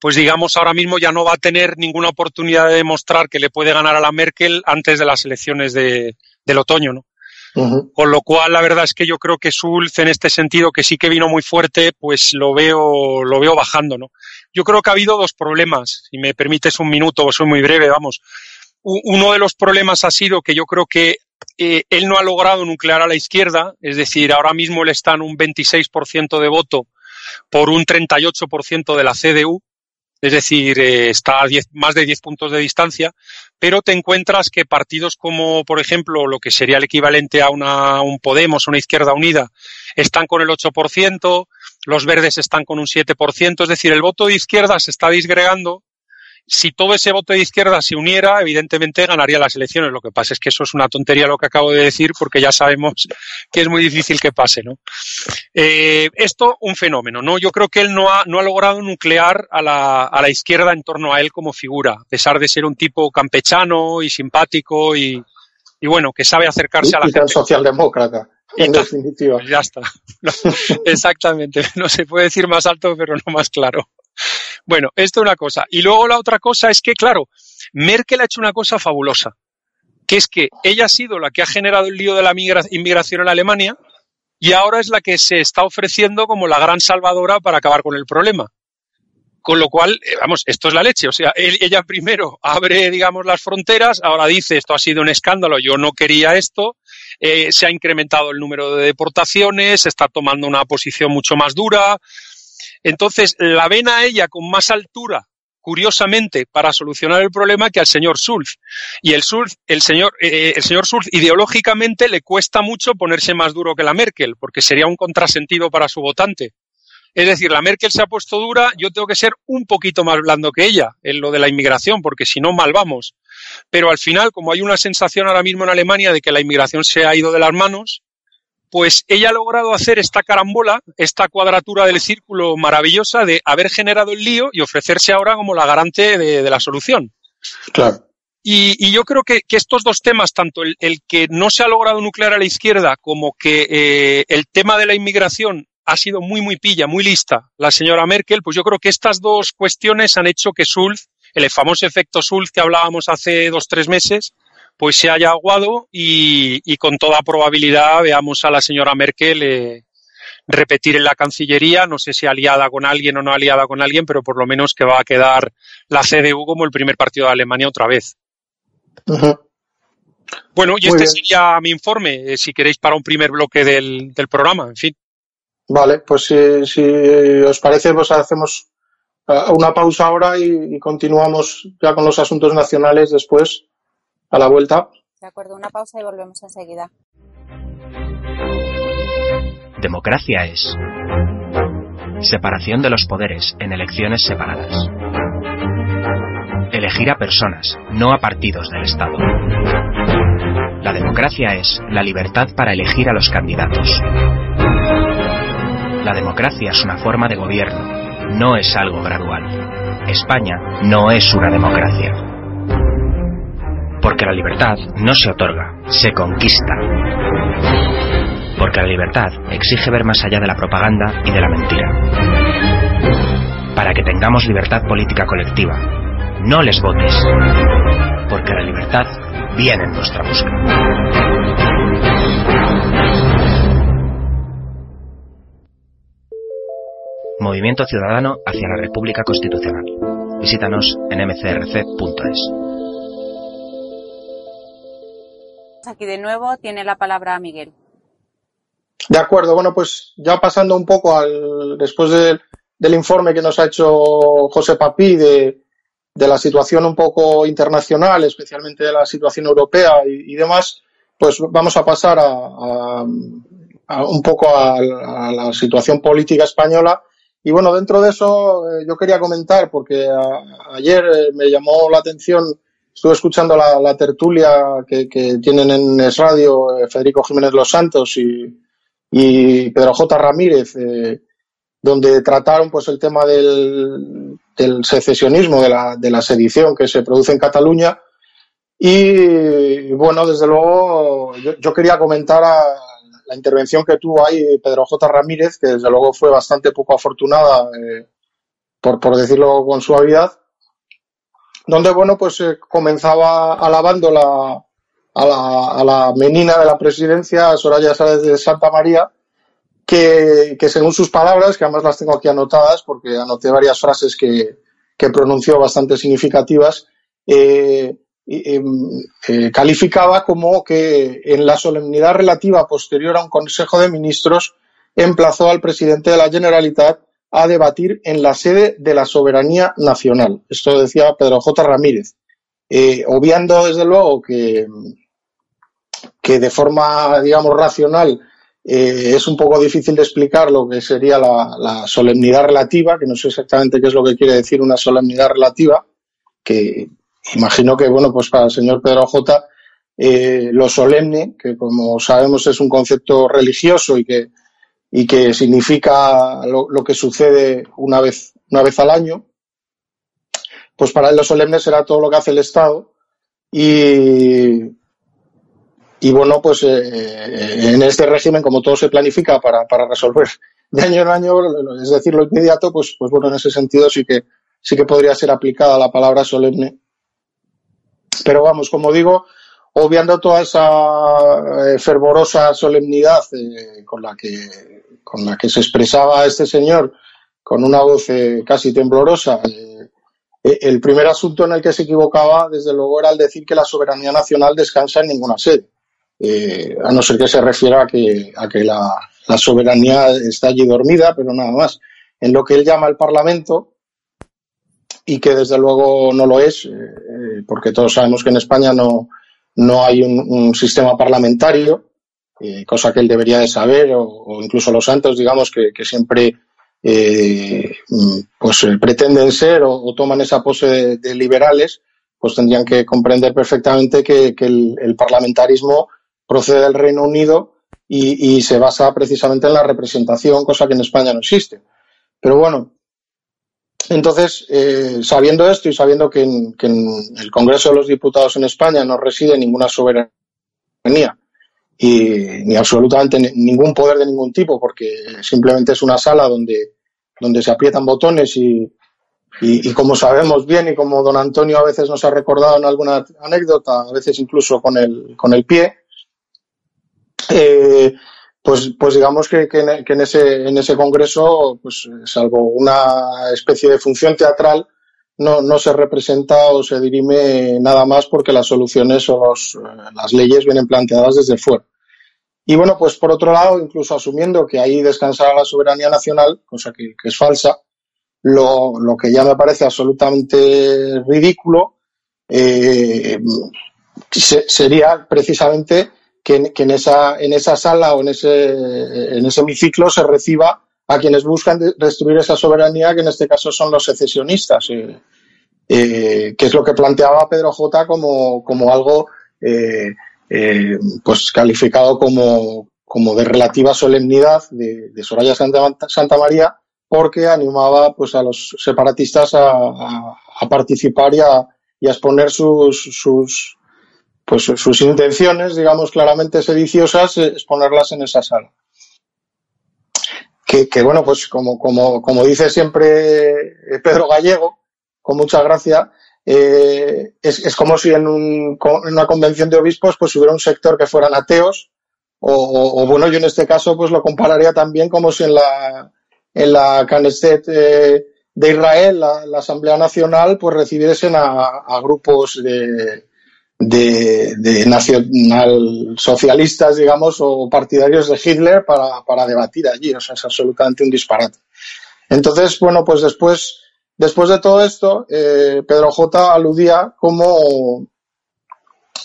pues digamos ahora mismo ya no va a tener ninguna oportunidad de demostrar que le puede ganar a la Merkel antes de las elecciones de, del otoño, ¿no? Uh -huh. Con lo cual, la verdad es que yo creo que Schulz, en este sentido, que sí que vino muy fuerte, pues lo veo, lo veo bajando, ¿no? Yo creo que ha habido dos problemas. Si me permites un minuto, soy muy breve, vamos. Uno de los problemas ha sido que yo creo que eh, él no ha logrado nuclear a la izquierda, es decir, ahora mismo él está en un 26% de voto por un 38% de la CDU, es decir, eh, está a diez, más de 10 puntos de distancia, pero te encuentras que partidos como, por ejemplo, lo que sería el equivalente a una, un Podemos, una izquierda unida, están con el 8%, los verdes están con un 7%, es decir, el voto de izquierda se está disgregando si todo ese voto de izquierda se uniera, evidentemente ganaría las elecciones. Lo que pasa es que eso es una tontería lo que acabo de decir, porque ya sabemos que es muy difícil que pase, ¿no? Eh, esto, un fenómeno, ¿no? Yo creo que él no ha, no ha logrado nuclear a la, a la izquierda en torno a él como figura, a pesar de ser un tipo campechano y simpático y, y bueno, que sabe acercarse y, a la y gente. socialdemócrata, en definitiva. Pues ya está. No, exactamente. No se puede decir más alto, pero no más claro. Bueno, esto es una cosa. Y luego la otra cosa es que, claro, Merkel ha hecho una cosa fabulosa, que es que ella ha sido la que ha generado el lío de la inmigración en Alemania y ahora es la que se está ofreciendo como la gran salvadora para acabar con el problema. Con lo cual, eh, vamos, esto es la leche. O sea, ella primero abre, digamos, las fronteras, ahora dice esto ha sido un escándalo, yo no quería esto, eh, se ha incrementado el número de deportaciones, se está tomando una posición mucho más dura, entonces, la ven a ella con más altura, curiosamente, para solucionar el problema que al señor Schulz. Y el Schulz, el señor, eh, el señor Schulz ideológicamente le cuesta mucho ponerse más duro que la Merkel, porque sería un contrasentido para su votante. Es decir, la Merkel se ha puesto dura, yo tengo que ser un poquito más blando que ella en lo de la inmigración, porque si no, mal vamos. Pero al final, como hay una sensación ahora mismo en Alemania de que la inmigración se ha ido de las manos, pues ella ha logrado hacer esta carambola, esta cuadratura del círculo maravillosa de haber generado el lío y ofrecerse ahora como la garante de, de la solución. Claro. Y, y yo creo que, que, estos dos temas, tanto el, el, que no se ha logrado nuclear a la izquierda como que eh, el tema de la inmigración ha sido muy, muy pilla, muy lista la señora Merkel, pues yo creo que estas dos cuestiones han hecho que Schulz, el famoso efecto Schulz que hablábamos hace dos, tres meses, pues se haya aguado y, y, con toda probabilidad veamos a la señora Merkel eh, repetir en la Cancillería, no sé si aliada con alguien o no aliada con alguien, pero por lo menos que va a quedar la CDU como el primer partido de Alemania otra vez. Bueno, y Muy este bien. sería mi informe, eh, si queréis, para un primer bloque del, del programa, en fin. Vale, pues si, si, os parece, pues hacemos eh, una pausa ahora y, y continuamos ya con los asuntos nacionales después a la vuelta. De acuerdo, una pausa y volvemos enseguida. Democracia es separación de los poderes en elecciones separadas. Elegir a personas, no a partidos del Estado. La democracia es la libertad para elegir a los candidatos. La democracia es una forma de gobierno, no es algo gradual. España no es una democracia. Porque la libertad no se otorga, se conquista. Porque la libertad exige ver más allá de la propaganda y de la mentira. Para que tengamos libertad política colectiva, no les votes. Porque la libertad viene en nuestra busca. Movimiento Ciudadano hacia la República Constitucional. Visítanos en mcrc.es. Aquí de nuevo tiene la palabra Miguel. De acuerdo, bueno, pues ya pasando un poco al después de, del informe que nos ha hecho José Papí de, de, la situación un poco internacional, especialmente de la situación europea y, y demás, pues vamos a pasar a, un poco a, la situación política española. Y bueno, dentro de eso eh, yo quería comentar, porque ayer eh, me llamó la atención, estuve escuchando la, tertulia que, tienen en Es Radio eh, Federico Jiménez Los Santos y, Pedro J. Ramírez, donde trataron pues el tema del, secesionismo, de la, sedición que se produce en Cataluña y bueno, desde luego, yo, quería comentar la intervención que tuvo ahí Pedro J. Ramírez, que desde luego fue bastante poco afortunada, eh, por decirlo con suavidad, donde bueno, pues eh, comenzaba alabando la, a, la, a la menina de la presidencia, Soraya Sáenz de Santa María, que, que, según sus palabras, que además las tengo aquí anotadas porque anoté varias frases que, que pronunció bastante significativas, eh, Em, eh, calificaba como que en la solemnidad relativa posterior a un Consejo de Ministros emplazó al presidente de la Generalitat a debatir en la sede de la soberanía nacional. Esto decía Pedro J. Ramírez. Eh, obviando, desde luego, que, que de forma, digamos, racional eh, es un poco difícil de explicar lo que sería la, solemnidad relativa, que no sé exactamente qué es lo que quiere decir una solemnidad relativa, que imagino que, bueno, pues para el señor Pedro J. Eh, lo solemne, que como sabemos es un concepto religioso y que, y que significa lo, que sucede una vez, una vez al año, pues para él lo solemne será todo lo que hace el Estado y, y bueno, pues eh, en este régimen, como todo se planifica para, para resolver de año en año, es decir, lo inmediato, pues, pues bueno, en ese sentido sí que, sí que podría ser aplicada la palabra solemne. Pero vamos, como digo, obviando toda esa eh, fervorosa solemnidad eh, con, la que, con la que se expresaba este señor, con una voz eh, casi temblorosa, el primer asunto en el que se equivocaba, desde luego, era el decir que la soberanía nacional descansa en ninguna sede, a no ser que se refiera a que, a que la, soberanía está allí dormida, pero nada más. En lo que él llama el Parlamento, y que desde luego no lo es, eh, eh, porque todos sabemos que en España no, no hay un, sistema parlamentario, eh, cosa que él debería de saber, o, incluso los santos, digamos, que, siempre pues pretenden ser o, toman esa pose de, liberales, pues tendrían que comprender perfectamente que, el, parlamentarismo procede del Reino Unido y, se basa precisamente en la representación, cosa que en España no existe. Pero bueno, entonces, eh, sabiendo esto y sabiendo que en, el Congreso de los Diputados en España no reside ninguna soberanía y ni absolutamente ningún poder de ningún tipo, porque simplemente es una sala donde, donde se aprietan botones y, y, como sabemos bien y como don Antonio a veces nos ha recordado en alguna anécdota, a veces incluso con el, con el pie, eh, pues, pues digamos que, en, ese, en ese congreso, pues salvo una especie de función teatral, no, no se representa o se dirime nada más porque las soluciones o las leyes vienen planteadas desde fuera. Y bueno, pues por otro lado, incluso asumiendo que ahí descansará la soberanía nacional, cosa que, es falsa, lo, lo, que ya me parece absolutamente ridículo eh, sería precisamente que, en, esa, en esa sala o en ese, en ese hemiciclo se reciba a quienes buscan destruir esa soberanía, que en este caso son los secesionistas, eh, eh, que es lo que planteaba Pedro J como, como algo pues calificado como, como de relativa solemnidad de, Soraya Santa, María, porque animaba pues a los separatistas a, participar y a, exponer sus, sus, pues sus intenciones, digamos, claramente sediciosas, es ponerlas en esa sala. Que, bueno, pues como, como, como dice siempre Pedro Gallego, con mucha gracia, eh, es, como si en, un, en, una convención de obispos pues hubiera un sector que fueran ateos, o, bueno, yo en este caso pues lo compararía también como si en la, en la Knesset eh, de Israel, la, Asamblea Nacional, pues recibiesen a grupos de, de, de nacional socialistas, digamos, o partidarios de Hitler para, para debatir allí. O sea, es absolutamente un disparate. Entonces, bueno, pues después, después de todo esto, eh, Pedro J. aludía como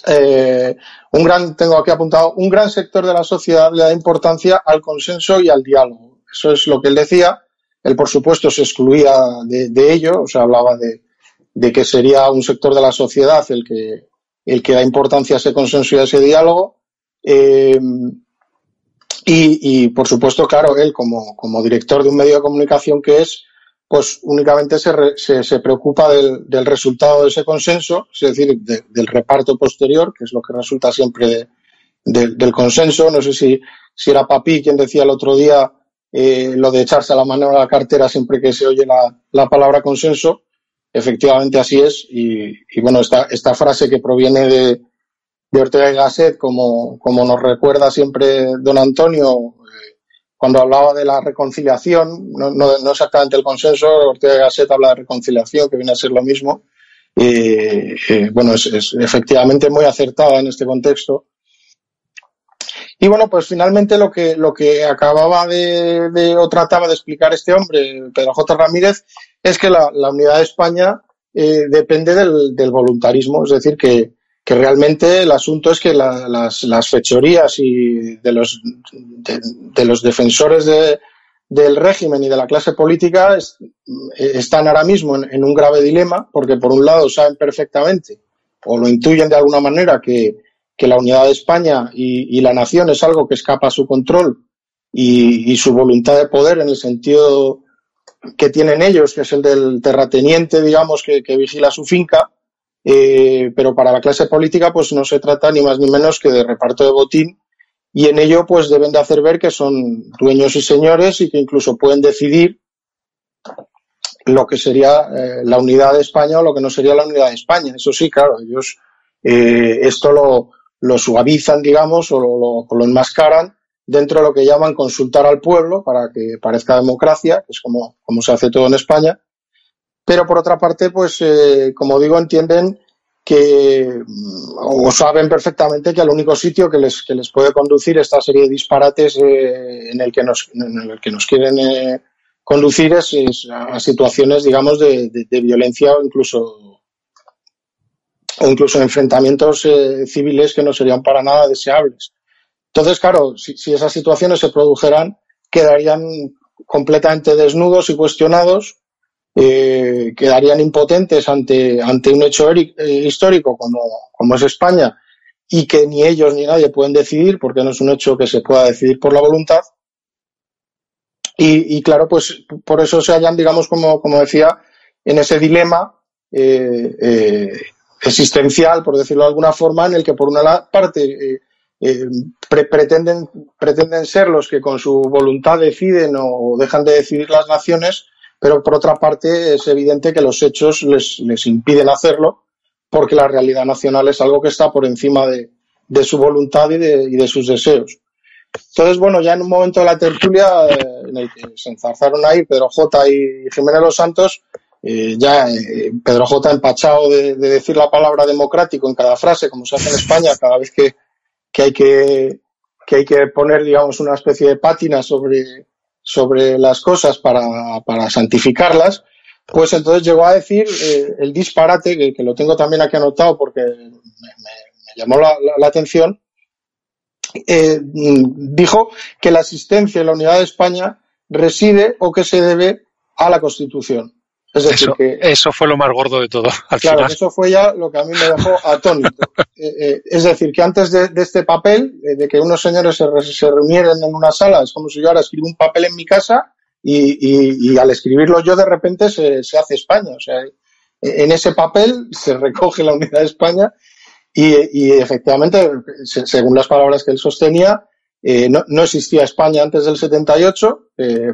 eh, un gran, tengo aquí apuntado, un gran sector de la sociedad le da importancia al consenso y al diálogo. Eso es lo que él decía. Él, por supuesto, se excluía de, ello, o sea, hablaba de, que sería un sector de la sociedad el que, el que da importancia a ese consenso y a ese diálogo. Eh, y, por supuesto, claro, él como, como director de un medio de comunicación que es, pues únicamente se, se, preocupa del, resultado de ese consenso, es decir, del reparto posterior, que es lo que resulta siempre del consenso. No sé si, si era Papi quien decía el otro día eh, lo de echarse a la mano a la cartera siempre que se oye la, la palabra consenso. Efectivamente así es. Y, y, bueno, esta, esta frase que proviene de, de Ortega y Gasset, como, como nos recuerda siempre don Antonio, cuando hablaba de la reconciliación, no, no, exactamente el consenso, Ortega Gasset habla de reconciliación, que viene a ser lo mismo. Y, bueno, es, efectivamente muy acertada en este contexto. Y bueno, pues finalmente lo que, lo que acababa de, o trataba de explicar este hombre, Pedro J. Ramírez, es que la, unidad de España eh, depende del, voluntarismo, es decir, que, que realmente el asunto es que las, las, fechorías y de los, de, los defensores del régimen y de la clase política están ahora mismo en, un grave dilema, porque por un lado saben perfectamente o lo intuyen de alguna manera que, la unidad de España y, la nación es algo que escapa a su control y, su voluntad de poder en el sentido que tienen ellos, que es el del terrateniente, digamos, que vigila su finca, eh, pero para la clase política pues no se trata ni más ni menos que de reparto de botín y en ello pues deben de hacer ver que son dueños y señores y que incluso pueden decidir lo que sería eh, la unidad de España o lo que no sería la unidad de España. Eso sí, claro, ellos eh, esto lo, lo, suavizan, digamos, o lo, lo, enmascaran dentro de lo que llaman consultar al pueblo para que parezca democracia, que es como, como se hace todo en España, pero por otra parte, pues eh, como digo, entienden que mm, o saben perfectamente que el único sitio que les, que les puede conducir esta serie de disparates eh, en, el que nos, en el que nos quieren eh, conducir es, a situaciones, digamos, de, violencia o incluso o incluso enfrentamientos civiles que no serían para nada deseables. Entonces, claro, si, si esas situaciones se produjeran, quedarían completamente desnudos y cuestionados eh, quedarían impotentes ante, ante un hecho eh, histórico como, como es España y que ni ellos ni nadie pueden decidir porque no es un hecho que se pueda decidir por la voluntad. Y, y claro, pues por eso se hallan, digamos, como, como decía, en ese dilema eh, existencial, por decirlo de alguna forma, en el que por una parte pretenden, pretenden ser los que con su voluntad deciden o dejan de decidir las naciones, pero por otra parte es evidente que los hechos les, les impiden hacerlo porque la realidad nacional es algo que está por encima de, de su voluntad y de, y de, sus deseos. Entonces, bueno, ya en un momento de la tertulia eh, en el que se enzarzaron ahí Pedro J. y Jiménez Los Santos, eh, ya eh, Pedro J. empachado de, de, decir la palabra democrático en cada frase, como se hace en España, cada vez que, que hay que, que hay que poner, digamos, una especie de pátina sobre, sobre las cosas para, para santificarlas, pues entonces llegó a decir eh, el disparate, que, lo tengo también aquí anotado porque me, llamó la, atención, eh, dijo que la asistencia en la unidad de España reside o que se debe a la Constitución. Es decir, eso, que, eso fue lo más gordo de todo. claro, eso fue ya lo que a mí me dejó atónito. Eh, eh, es decir, que antes de, este papel, eh, de que unos señores se, se, reunieran en una sala, es como si yo ahora escribo un papel en mi casa y, y, al escribirlo yo de repente se, se, hace España. O sea, en ese papel se recoge la unidad de España y, y efectivamente, según las palabras que él sostenía, no, no, existía España antes del 78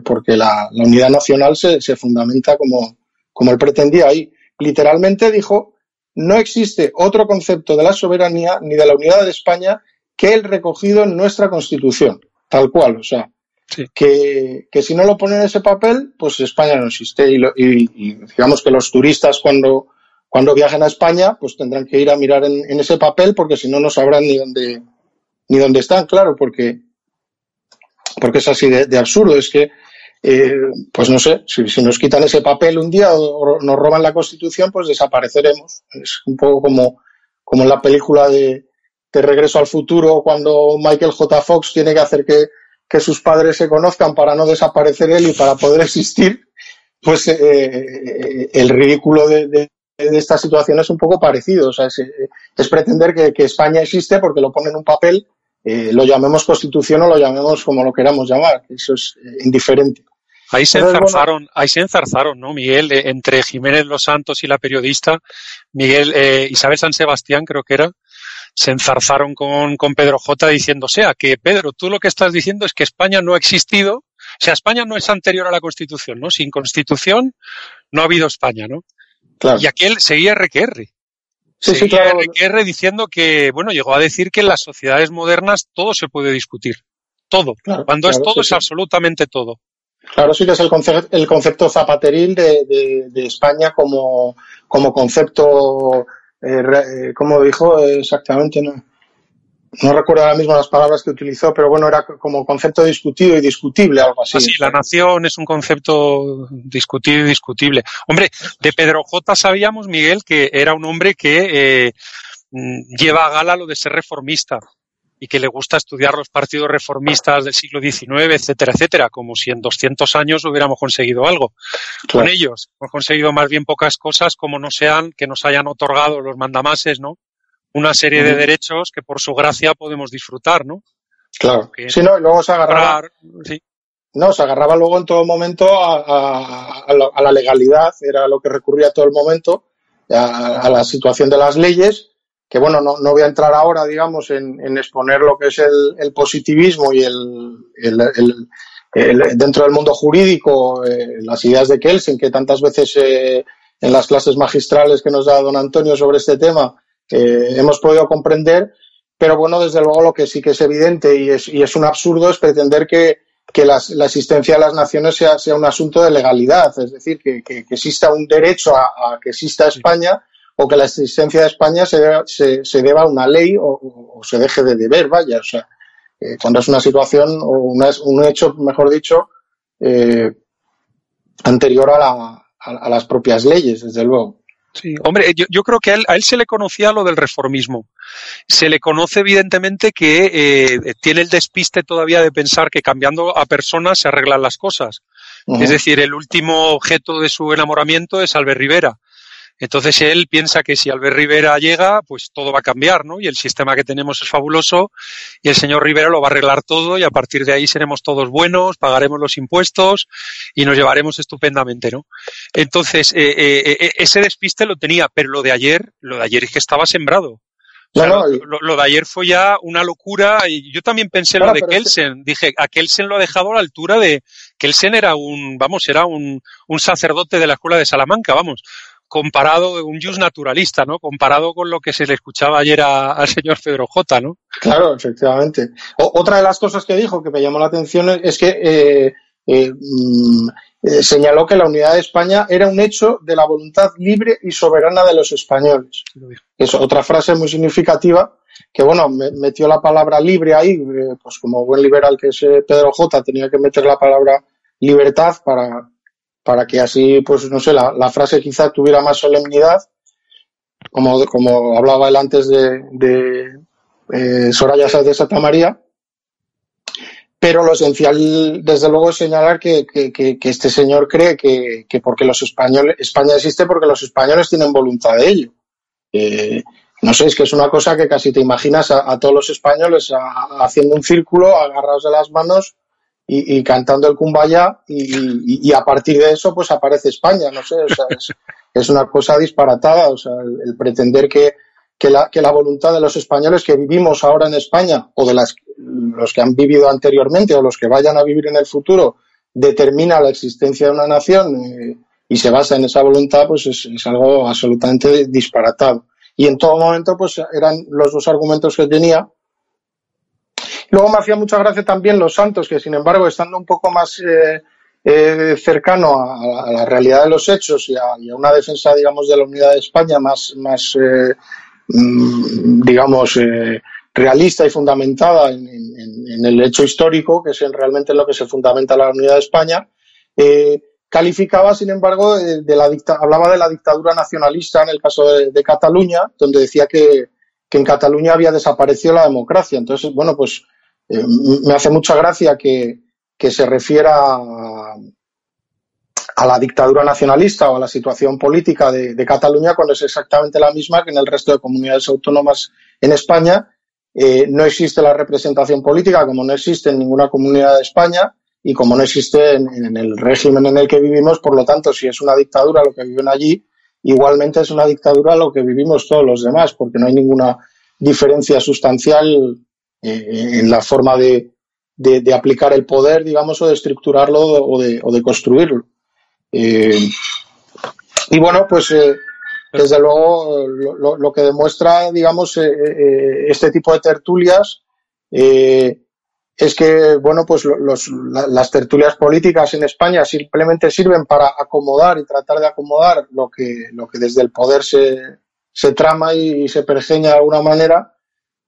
porque la, la unidad nacional se, se fundamenta como, como él pretendía ahí. Literalmente dijo no existe otro concepto de la soberanía ni de la unidad de España que el recogido en nuestra Constitución, tal cual. O sea, que, que, si no lo ponen en ese papel, pues España no existe. Y, digamos que los turistas cuando, cuando viajen a España, pues tendrán que ir a mirar en, ese papel porque si no, no sabrán ni dónde, ni dónde están, claro, porque, porque es así de absurdo. Es que eh, pues no sé, si, nos quitan ese papel un día o, nos roban la Constitución, pues desapareceremos. Es un poco como, como en la película de, Regreso al Futuro, cuando Michael J. Fox tiene que hacer que, que sus padres se conozcan para no desaparecer él y para poder existir, pues eh, eh, el ridículo de, de, esta situación es un poco parecido. O sea, es, es pretender que, que, España existe porque lo pone en un papel, eh, lo llamemos constitución o lo llamemos como lo queramos llamar. Eso es eh, indiferente. Ahí se enzarzaron, bueno, ahí se enzarzaron, ¿no, Miguel? Eh, entre Jiménez Los Santos y la periodista, Miguel, eh, Isabel San Sebastián creo que era, se enzarzaron con, con Pedro J diciendo, o sea, que Pedro, tú lo que estás diciendo es que España no ha existido, o sea, España no es anterior a la Constitución, ¿no? Sin Constitución no ha habido España, ¿no? Claro. Y aquel seguía RQR. Sí, sí, claro. RQR diciendo que, bueno, llegó a decir que en las sociedades modernas todo se puede discutir. Todo. Claro, Cuando claro, es todo, sí, es absolutamente todo. Claro, sí que es el concepto, el concepto zapateril de, de, de España como, como concepto, eh, como dijo exactamente, no, no recuerdo ahora mismo las palabras que utilizó, pero bueno, era como concepto discutido y discutible, algo así. Sí, la nación es un concepto discutido y discutible. Hombre, de Pedro J sabíamos, Miguel, que era un hombre que eh, lleva a gala lo de ser reformista y que le gusta estudiar los partidos reformistas del siglo XIX, etcétera, etcétera, como si en 200 años hubiéramos conseguido algo claro. con ellos. Hemos conseguido más bien pocas cosas como no sean que nos hayan otorgado los mandamases, ¿no? Una serie de derechos que por su gracia podemos disfrutar, ¿no? Claro. Que sí, no, y luego se agarraba. Sí. No, se agarraba luego en todo momento a, a, a, la, a, la, legalidad, era lo que recurría todo el momento, a, la situación de las leyes que bueno, no, no voy a entrar ahora, digamos, en, en exponer lo que es el, el positivismo y el, el, el, dentro del mundo jurídico, eh, las ideas de Kelsen, que tantas veces eh, en las clases magistrales que nos da don Antonio sobre este tema eh, hemos podido comprender, pero bueno, desde luego lo que sí que es evidente y es, y es un absurdo es pretender que, que las, la existencia de las naciones sea, sea un asunto de legalidad, es decir, que, que, que exista un derecho a, a que exista España o que la existencia de España se deba, se, se deba a una ley o, o, se deje de deber, vaya, o sea, eh, cuando es una situación o una, un hecho, mejor dicho, eh, anterior a, la, a, a, las propias leyes, desde luego. Sí, hombre, yo, yo creo que a él, a él, se le conocía lo del reformismo. Se le conoce evidentemente que eh, tiene el despiste todavía de pensar que cambiando a personas se arreglan las cosas. Uh -huh. Es decir, el último objeto de su enamoramiento es Albert Rivera entonces él piensa que si Albert Rivera llega, pues todo va a cambiar, ¿no? Y el sistema que tenemos es fabuloso y el señor Rivera lo va a arreglar todo y a partir de ahí seremos todos buenos, pagaremos los impuestos y nos llevaremos estupendamente, ¿no? Entonces, eh, eh, eh, ese despiste lo tenía, pero lo de ayer, lo de ayer es que estaba sembrado. O sea, no, no, lo, lo, de ayer fue ya una locura y yo también pensé claro, lo de Kelsen. Es... Dije, a Kelsen lo ha dejado a la altura de... Kelsen era un, vamos, era un, un sacerdote de la escuela de Salamanca, vamos comparado, un jus naturalista, ¿no? Comparado con lo que se le escuchaba ayer a, al señor Pedro J, ¿no? Claro, efectivamente. O, otra de las cosas que dijo que me llamó la atención es que eh, eh, mm, eh, señaló que la unidad de España era un hecho de la voluntad libre y soberana de los españoles. Es otra frase muy significativa que, bueno, me, metió la palabra libre ahí, eh, pues como buen liberal que es Pedro J, tenía que meter la palabra libertad para, para que así, pues no sé, la, frase quizá tuviera más solemnidad, como, como hablaba él antes de, de eh, Soraya de Santa María. Pero lo esencial, desde luego, es señalar que, que, que, este señor cree que, que, porque los españoles, España existe porque los españoles tienen voluntad de ello. Eh, no sé, es que es una cosa que casi te imaginas a, todos los españoles a, haciendo un círculo, agarrados de las manos, y, cantando el Kumbaya y, y, a partir de eso pues aparece España, no sé, o sea, es, una cosa disparatada, o sea, el, el pretender que, que, la, que la voluntad de los españoles que vivimos ahora en España o de las, los que han vivido anteriormente o los que vayan a vivir en el futuro determina la existencia de una nación eh, y se basa en esa voluntad, pues es, es algo absolutamente disparatado. Y en todo momento, pues eran los dos argumentos que tenía, Luego me hacía mucha gracia también Los Santos, que sin embargo, estando un poco más eh, eh, cercano a, la realidad de los hechos y a, una defensa, digamos, de la unidad de España más, más eh, mm, digamos, eh, realista y fundamentada en, el hecho histórico, que es en realmente en lo que se fundamenta la unidad de España, calificaba, sin embargo, de la dicta, hablaba de la dictadura nacionalista en el caso de, de Cataluña, donde decía que, que en Cataluña había desaparecido la democracia. Entonces, bueno, pues eh, me hace mucha gracia que, se refiera a, la dictadura nacionalista o a la situación política de, Cataluña cuando es exactamente la misma que en el resto de comunidades autónomas en España. Eh, no existe la representación política como no existe en ninguna comunidad de España y como no existe en, el régimen en el que vivimos, por lo tanto, si es una dictadura lo que viven allí, igualmente es una dictadura lo que vivimos todos los demás, porque no hay ninguna diferencia sustancial eh, en la forma de, de, aplicar el poder, digamos, o de estructurarlo o de, o de construirlo. Eh, y bueno, pues eh, desde luego lo, que demuestra, digamos, este tipo de tertulias es que, bueno, pues los, las tertulias políticas en España simplemente sirven para acomodar y tratar de acomodar lo que, lo que desde el poder se, se trama y, se pergeña de alguna manera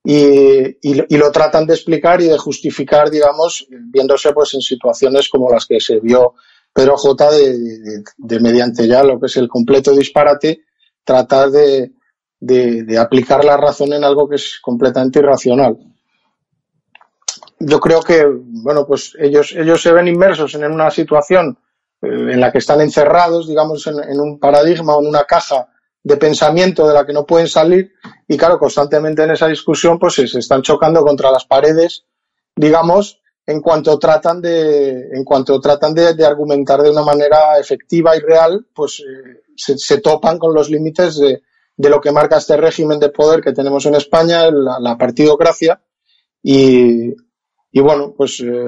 y, lo tratan de explicar y de justificar, digamos, viéndose pues en situaciones como las que se vio Pedro J. De, de, mediante ya lo que es el completo disparate, tratar de, de aplicar la razón en algo que es completamente irracional yo creo que, bueno, pues ellos, ellos se ven inmersos en una situación eh, en la que están encerrados, digamos, en, un paradigma o en una caja de pensamiento de la que no pueden salir y claro, constantemente en esa discusión pues se, están chocando contra las paredes, digamos, en cuanto tratan de, en cuanto tratan de, argumentar de una manera efectiva y real, pues eh, se, topan con los límites de, de, lo que marca este régimen de poder que tenemos en España, la, partidocracia, y, y bueno, pues eh,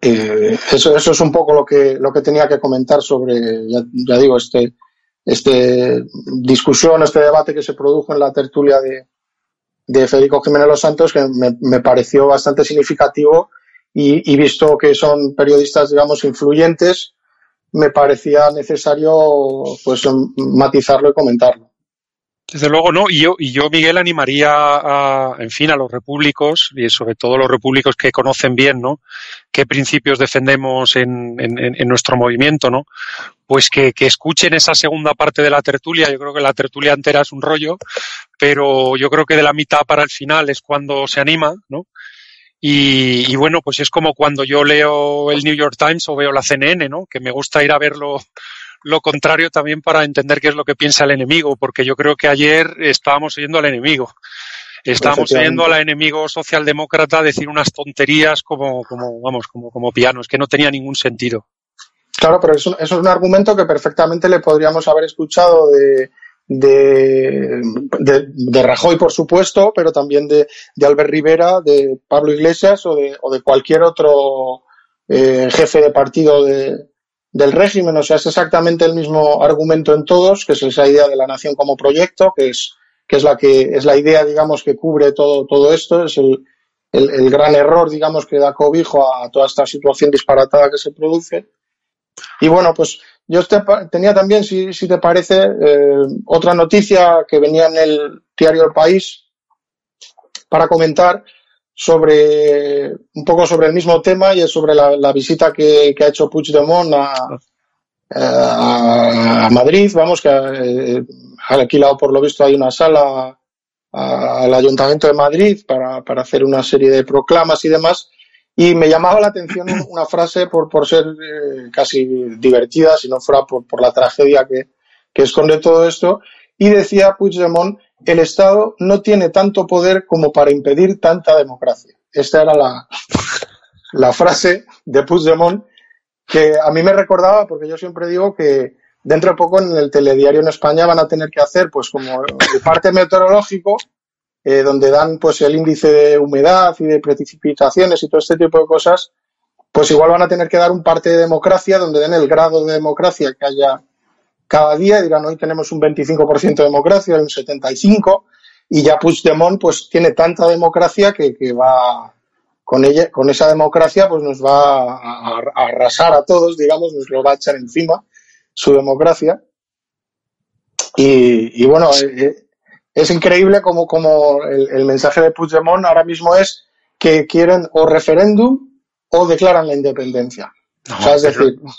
eh, eso, eso es un poco lo que, lo que tenía que comentar sobre, ya, digo, este, este discusión, este debate que se produjo en la tertulia de, de Federico Jiménez Los Santos, que me, me pareció bastante significativo y, y, visto que son periodistas, digamos, influyentes, me parecía necesario pues matizarlo y comentarlo. Desde luego no, y yo, y yo Miguel animaría a, en fin, a los repúblicos y sobre todo los repúblicos que conocen bien, ¿no? Qué principios defendemos en, en, en nuestro movimiento, ¿no? Pues que, que, escuchen esa segunda parte de la tertulia. Yo creo que la tertulia entera es un rollo, pero yo creo que de la mitad para el final es cuando se anima, ¿no? Y, y, bueno, pues es como cuando yo leo el New York Times o veo la CNN, ¿no? Que me gusta ir a verlo lo contrario también para entender qué es lo que piensa el enemigo, porque yo creo que ayer estábamos oyendo al enemigo. Estábamos oyendo al enemigo socialdemócrata decir unas tonterías como, como vamos, como, como pianos, que no tenía ningún sentido. Claro, pero eso, es un argumento que perfectamente le podríamos haber escuchado de, de, de, Rajoy, por supuesto, pero también de, de, Albert Rivera, de Pablo Iglesias o de, o de cualquier otro eh, jefe de partido de, del régimen, o sea, es exactamente el mismo argumento en todos, que es esa idea de la nación como proyecto, que es, que es la que, es la idea, digamos, que cubre todo, todo esto, es el, el, gran error, digamos, que da cobijo a toda esta situación disparatada que se produce. Y bueno, pues yo tenía también, si, si te parece, eh, otra noticia que venía en el diario El País para comentar, sobre un poco sobre el mismo tema y es sobre la, visita que, ha hecho Puigdemont a, a, a Madrid, vamos, que eh, ha alquilado por lo visto hay una sala al Ayuntamiento de Madrid para, para, hacer una serie de proclamas y demás. Y me llamaba la atención una frase por, por ser eh, casi divertida, si no fuera por, por la tragedia que, que esconde todo esto. Y decía Puigdemont el Estado no tiene tanto poder como para impedir tanta democracia. Esta era la, frase de Puigdemont que a mí me recordaba, porque yo siempre digo que dentro de poco en el telediario en España van a tener que hacer, pues como el parte meteorológico, eh, donde dan pues el índice de humedad y de precipitaciones y todo este tipo de cosas, pues igual van a tener que dar un parte de democracia donde den el grado de democracia que haya cada día dirán hoy tenemos un 25% de democracia, un 75%, y ya Puigdemont pues tiene tanta democracia que, va con ella, con esa democracia pues nos va a, arrasar a todos, digamos, nos lo va a echar encima su democracia. Y, y bueno, eh, eh, es increíble como, como el, el mensaje de Puigdemont ahora mismo es que quieren o referéndum o declaran la independencia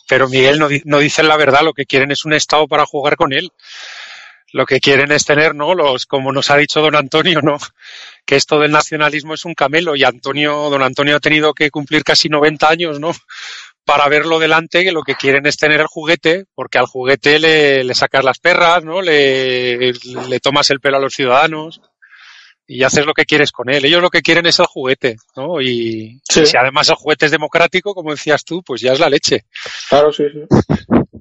pero, Miguel no, no, dicen la verdad, lo que quieren es un Estado para jugar con él. lo que quieren es tener, ¿no? Los, como nos ha dicho don Antonio, ¿no? Que esto del nacionalismo es un camelo y Antonio, don Antonio ha tenido que cumplir casi 90 años, ¿no? Para verlo delante, que lo que quieren es tener el juguete, porque al juguete le, le sacas las perras, ¿no? Le, le tomas el pelo a los ciudadanos y haces lo que quieres con él. Ellos lo que quieren es el juguete, ¿no? Y, Sí. y si además el juguete es democrático, como decías tú, pues ya es la leche. Claro, sí, sí.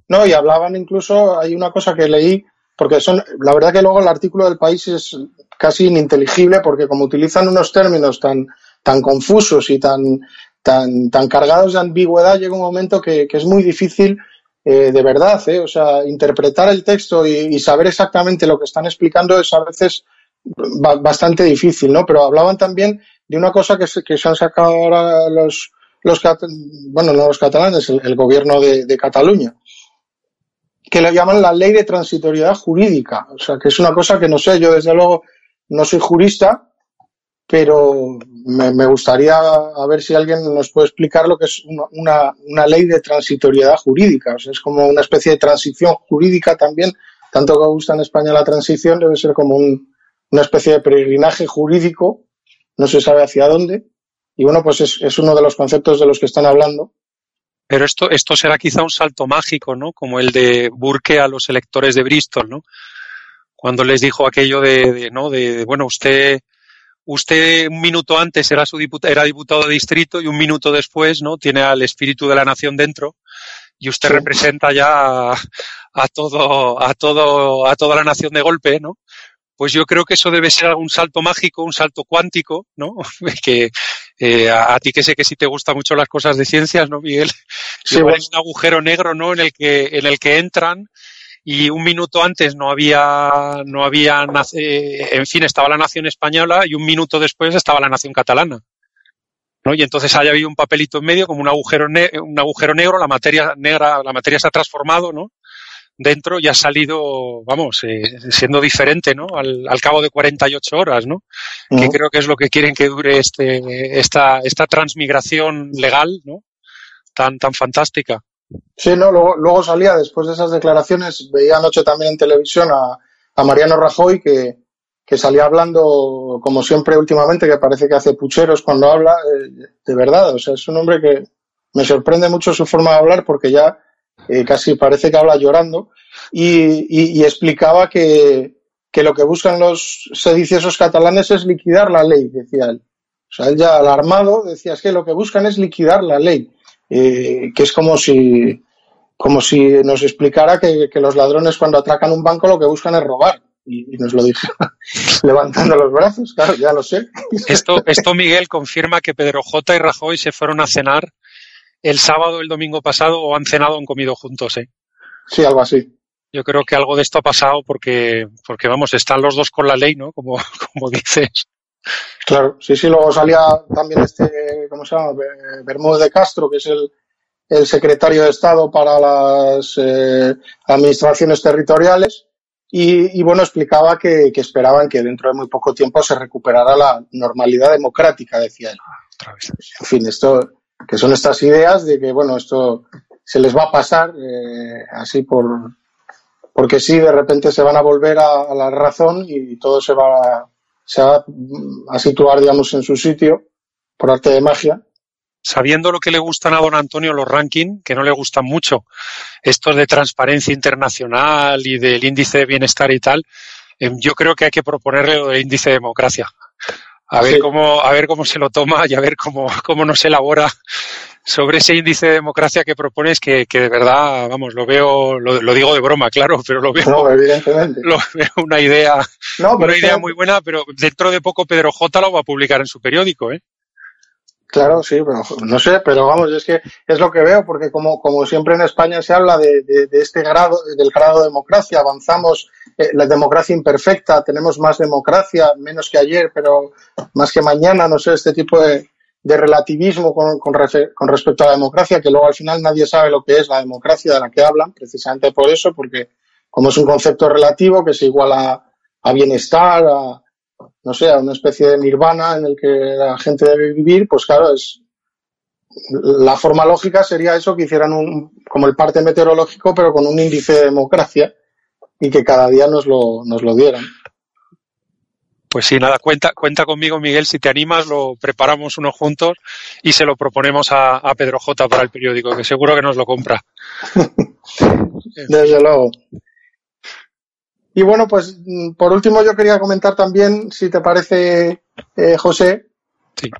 No, y hablaban incluso, hay una cosa que leí, porque son, la verdad que luego el artículo del país es casi ininteligible, porque como utilizan unos términos tan, tan confusos y tan, tan, tan cargados de ambigüedad, llega un momento que, que es muy difícil eh, de verdad, ¿eh? o sea, interpretar el texto y, y saber exactamente lo que están explicando es a veces bastante difícil, ¿no? Pero hablaban también de una cosa que se, que se han sacado ahora los, los bueno, no los catalanes, el, gobierno de, de Cataluña, que lo llaman la ley de transitoriedad jurídica. O sea, que es una cosa que no sé, yo desde luego no soy jurista, pero me, me gustaría a ver si alguien nos puede explicar lo que es una, una, una ley de transitoriedad jurídica. O sea, es como una especie de transición jurídica también, tanto que gusta en España la transición, debe ser como un, una especie de peregrinaje jurídico, no se sabe hacia dónde. Y bueno, pues es, es uno de los conceptos de los que están hablando. Pero esto, esto será quizá un salto mágico, ¿no? Como el de Burke a los electores de Bristol, ¿no? Cuando les dijo aquello de, de, ¿no? De, bueno, usted, usted un minuto antes era su diputado, era diputado de distrito y un minuto después, ¿no? Tiene al espíritu de la nación dentro y usted Sí. representa ya a, a todo, a todo, a toda la nación de golpe, ¿no? Pues yo creo que eso debe ser algún salto mágico, un salto cuántico, ¿no? que eh, a, a ti que sé que sí te gustan mucho las cosas de ciencias, ¿no, Miguel? Sí, Igual bueno. es un agujero negro, ¿no? En el que, en el que entran y un minuto antes no había, no había, eh, en fin, estaba la nación española y un minuto después estaba la nación catalana. ¿no? Y entonces haya habido un papelito en medio como un agujero, ne- un agujero negro, la materia negra, la materia se ha transformado, ¿no? Dentro y ha salido, vamos, eh, siendo diferente, ¿no? Al, al cabo de 48 horas, ¿no? que creo que es lo que quieren que dure este, esta, esta transmigración legal, ¿no? Tan, tan fantástica. Sí, no, luego, luego salía después de esas declaraciones, veía anoche también en televisión a, a Mariano Rajoy que, que salía hablando, como siempre últimamente, que parece que hace pucheros cuando habla, eh, de verdad, o sea, es un hombre que me sorprende mucho su forma de hablar porque ya eh, casi parece que habla llorando y, explicaba que, que lo que buscan los sediciosos catalanes es liquidar la ley, decía él. O sea, él ya alarmado decía, es que lo que buscan es liquidar la ley, eh, que es como si, como si nos explicara que, que los ladrones cuando atracan un banco lo que buscan es robar. Y, nos lo dije levantando los brazos, claro, ya lo sé. Esto, esto, Miguel, confirma que Pedro J. y Rajoy se fueron a cenar el sábado el domingo pasado o han cenado o han comido juntos, ¿eh? Sí, algo así. Yo creo que algo de esto ha pasado porque, porque vamos, están los dos con la ley, ¿no? Como, como dices. Claro, sí, sí, luego salía también este, ¿cómo se llama? Be- Bermúdez de Castro, que es el, el secretario de Estado para las eh, administraciones territoriales, y, y, bueno, explicaba que, que esperaban que dentro de muy poco tiempo se recuperara la normalidad democrática, decía él. Otra vez. En fin, esto, que son estas ideas de que, bueno, esto se les va a pasar eh, así por, porque sí, de repente se van a volver a, la razón y todo se va, a, se va a situar, digamos, en su sitio por arte de magia. Sabiendo lo que le gustan a don Antonio los rankings, que no le gustan mucho, estos de transparencia internacional y del índice de bienestar y tal, eh, yo creo que hay que proponerle el índice de democracia. A ver Sí. cómo, a ver cómo se lo toma y a ver cómo, cómo nos elabora sobre ese índice de democracia que propones, que, que de verdad, vamos, lo veo, lo, lo digo de broma, claro, pero lo veo, No, evidentemente. lo veo una idea, No, pero una idea muy buena, pero dentro de poco Pedro J lo va a publicar en su periódico, ¿eh? Claro, sí, pero no sé, pero vamos, es que es lo que veo, porque como, como siempre en España se habla de, de, de este grado, del grado de democracia, avanzamos, eh, la democracia imperfecta, tenemos más democracia, menos que ayer, pero más que mañana, no sé, este tipo de, de relativismo con, con, con respecto a la democracia, que luego al final nadie sabe lo que es la democracia de la que hablan, precisamente por eso, porque como es un concepto relativo que se iguala a bienestar, a, no sé, a una especie de nirvana en el que la gente debe vivir, pues claro, es la forma lógica sería eso que hicieran un como el parte meteorológico pero con un índice de democracia y que cada día nos lo, nos lo dieran. Pues sí, nada, cuenta, cuenta conmigo, Miguel, si te animas, lo preparamos uno juntos y se lo proponemos a, a Pedro J para el periódico, que seguro que nos lo compra. Desde luego. Y bueno, pues por último yo quería comentar también, si te parece, eh, José, Sí.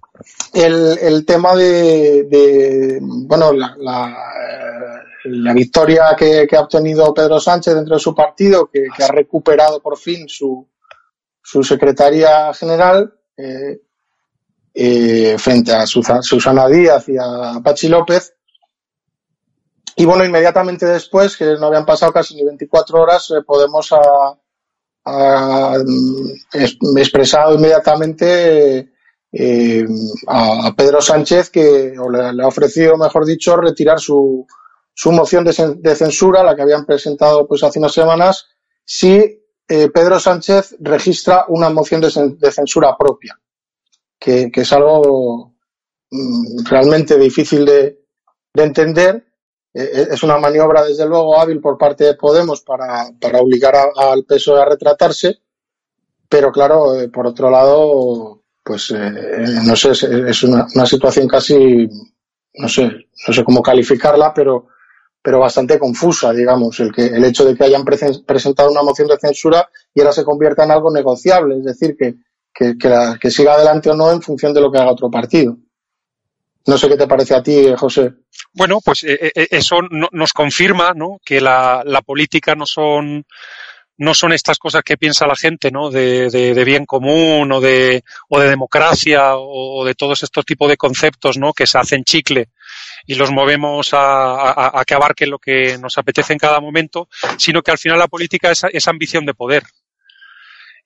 el, el tema de, de, bueno, la, la, eh, la victoria que, que ha obtenido Pedro Sánchez dentro de su partido, que, que ha recuperado por fin su, su secretaria general eh, eh, frente a Susa- Susana Díaz y a Pachi López. Y bueno, inmediatamente después, que no habían pasado casi ni 24 horas, eh, Podemos ha, ha, mm, es- expresado inmediatamente eh, a, a Pedro Sánchez que o le, ha ofrecido, mejor dicho, retirar su, su moción de, cen- de censura, la que habían presentado pues hace unas semanas, si eh, Pedro Sánchez registra una moción de, cen- de censura propia, que, es algo mm, realmente difícil de entender. Eh, es una maniobra, desde luego, hábil por parte de Podemos para, para obligar a- al PSOE a retratarse, pero claro, eh, por otro lado, pues eh, no sé, es, una, situación casi, no sé, no sé cómo calificarla, pero pero bastante confusa, digamos, el que el hecho de que hayan presen- presentado una moción de censura y ahora se convierta en algo negociable, es decir, que, que, siga adelante o no en función de lo que haga otro partido. No sé qué te parece a ti, eh, José. Bueno, pues eh, eh, eso no- nos confirma ¿no? que la, la política no son no son estas cosas que piensa la gente, ¿no? De, bien común o de, o de democracia o, de todos estos tipos de conceptos, ¿no? Que se hacen chicle y los movemos a, a, que abarquen lo que nos apetece en cada momento, sino que al final la política es, es ambición de poder.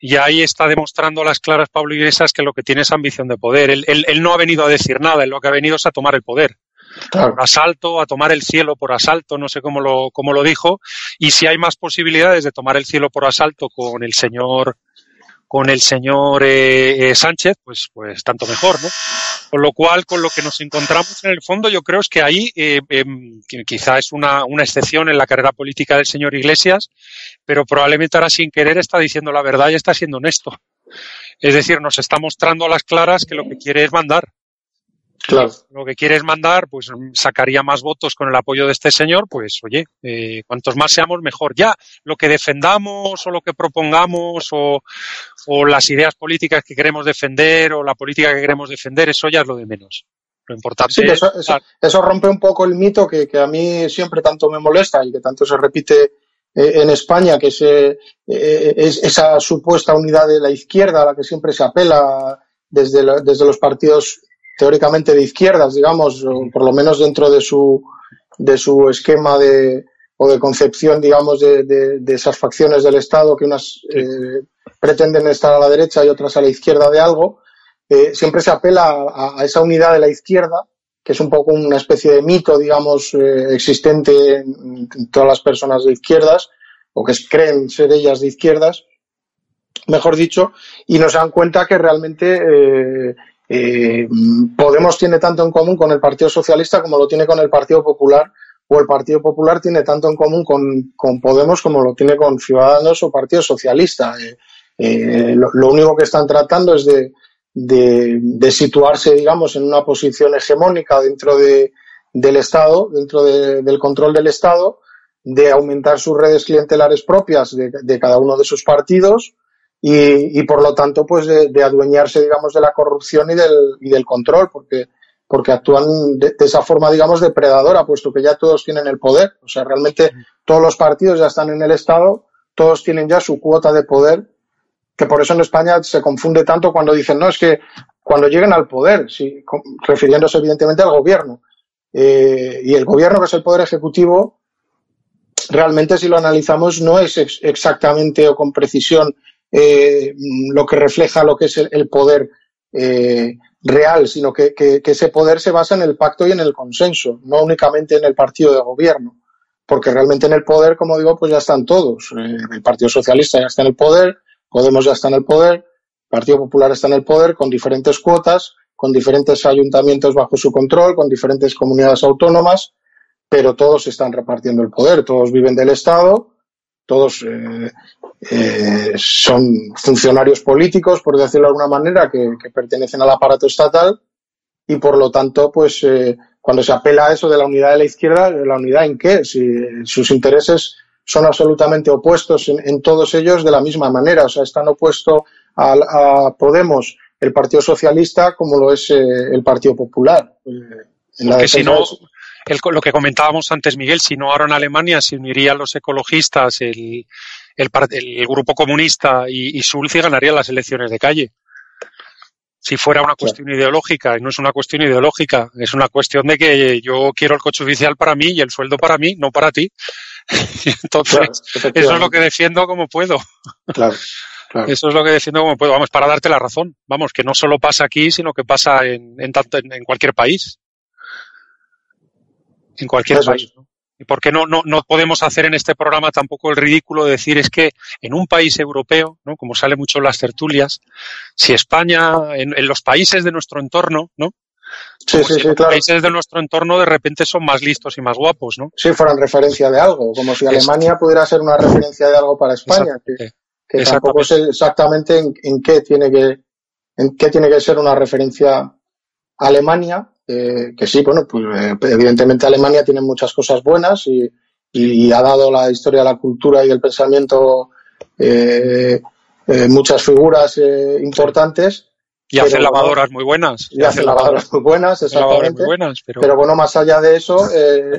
Y ahí está demostrando las claras Pablo Iglesias que lo que tiene es ambición de poder. Él, él, él no ha venido a decir nada, él lo que ha venido es a tomar el poder Por asalto, a tomar el cielo por asalto, no sé cómo lo, cómo lo dijo, y si hay más posibilidades de tomar el cielo por asalto con el señor con el señor eh, eh, Sánchez, pues, pues tanto mejor, ¿no? Con lo cual, con lo que nos encontramos en el fondo, yo creo es que ahí eh, eh, quizá es una, una excepción en la carrera política del señor Iglesias, pero probablemente ahora sin querer está diciendo la verdad y está siendo honesto. Es decir, nos está mostrando a las claras que lo que quiere es mandar Claro. lo que quiere es mandar, pues sacaría más votos con el apoyo de este señor, pues oye, eh, cuantos más seamos, mejor. Ya, lo que defendamos o lo que propongamos o, o las ideas políticas que queremos defender o la política que queremos defender, eso ya es lo de menos. Lo importante Sí, eso rompe un poco el mito que, que a mí siempre tanto me molesta y que tanto se repite eh, en España, que es, eh, es esa supuesta unidad de la izquierda a la que siempre se apela desde, la- desde los partidos teóricamente de izquierdas, digamos, o por lo menos dentro de su, de su esquema de, o de concepción, digamos, de, de- de esas facciones del Estado que unas eh, pretenden estar a la derecha y otras a la izquierda de algo, eh, siempre se apela a, a esa unidad de la izquierda, que es un poco una especie de mito, digamos, eh, existente en, en todas las personas de izquierdas, o que creen ser ellas de izquierdas, mejor dicho, y nos dan cuenta que realmente eh, Podemos tiene tanto en común con el Partido Socialista como lo tiene con el Partido Popular, o el Partido Popular tiene tanto en común con, con Podemos como lo tiene con Ciudadanos o Partido Socialista. Eh, eh, lo, único que están tratando es de, de, situarse, digamos, en una posición hegemónica dentro de, del Estado, dentro de- del control del Estado, de aumentar sus redes clientelares propias de cada uno de sus partidos y, y, por lo tanto, pues de, de adueñarse, digamos, de la corrupción y del, y del control, porque, porque actúan de, de esa forma, digamos, depredadora, puesto que ya todos tienen el poder. O sea, realmente todos los partidos ya están en el Estado, todos tienen ya su cuota de poder que por eso en España se confunde tanto cuando dicen, no, es que cuando lleguen al poder, sí, refiriéndose evidentemente al gobierno. Eh, y el gobierno, que es el poder ejecutivo, realmente si lo analizamos no es ex- exactamente o con precisión eh, lo que refleja lo que es el, poder eh, real, sino que ese poder se basa en el pacto y en el consenso, no únicamente en el partido de gobierno. Porque realmente en el poder, como digo, pues ya están todos. Eh, el Partido Socialista ya está en el poder, Podemos ya está en el poder, el Partido Popular está en el poder con diferentes cuotas, con diferentes ayuntamientos bajo su control, con diferentes comunidades autónomas, pero todos están repartiendo el poder, todos viven del Estado todos son funcionarios políticos, por decirlo de alguna manera, que, pertenecen al aparato estatal y por lo tanto, pues cuando se apela a eso de la unidad de la izquierda, ¿la unidad en qué? Si sus intereses son absolutamente opuestos en, todos ellos de la misma manera. O sea, están opuestos a, Podemos, el Partido Socialista, como lo es eh, el Partido Popular. Eh, Porque si no, lo que comentábamos antes, Miguel, si no ahora en Alemania se unirían los ecologistas, el, el, Grupo Comunista y, y Sulz ganarían las elecciones de calle si fuera una cuestión ideológica, y no es una cuestión ideológica, es una cuestión de que yo quiero el coche oficial para mí y el sueldo para mí, no para ti. Entonces, eso es lo que defiendo como puedo. Claro, Eso es lo que defiendo como puedo. Vamos, para darte la razón. Vamos, que no solo pasa aquí, sino que pasa en, en, en cualquier país. En cualquier país. ¿no? ¿Y por qué no, no, no podemos hacer en este programa tampoco el ridículo de decir es que en un país europeo, ¿no? como sale mucho en las tertulias, si España, en, los países de nuestro entorno, ¿no? Sí, sí, sí, los países de nuestro entorno de repente son más listos y más guapos, ¿no? Sí, fueran referencia de algo, como si Alemania pudiera ser una referencia de algo para España, que, tampoco sé exactamente en, qué tiene que en qué tiene que ser una referencia Alemania, eh, que sí, bueno, pues eh, evidentemente Alemania tiene muchas cosas buenas y, ha dado la historia de la cultura y el pensamiento eh, muchas figuras importantes. Y hace lavadoras muy buenas. Y, hace lavadoras muy buenas, exactamente. pero... bueno, más allá de eso,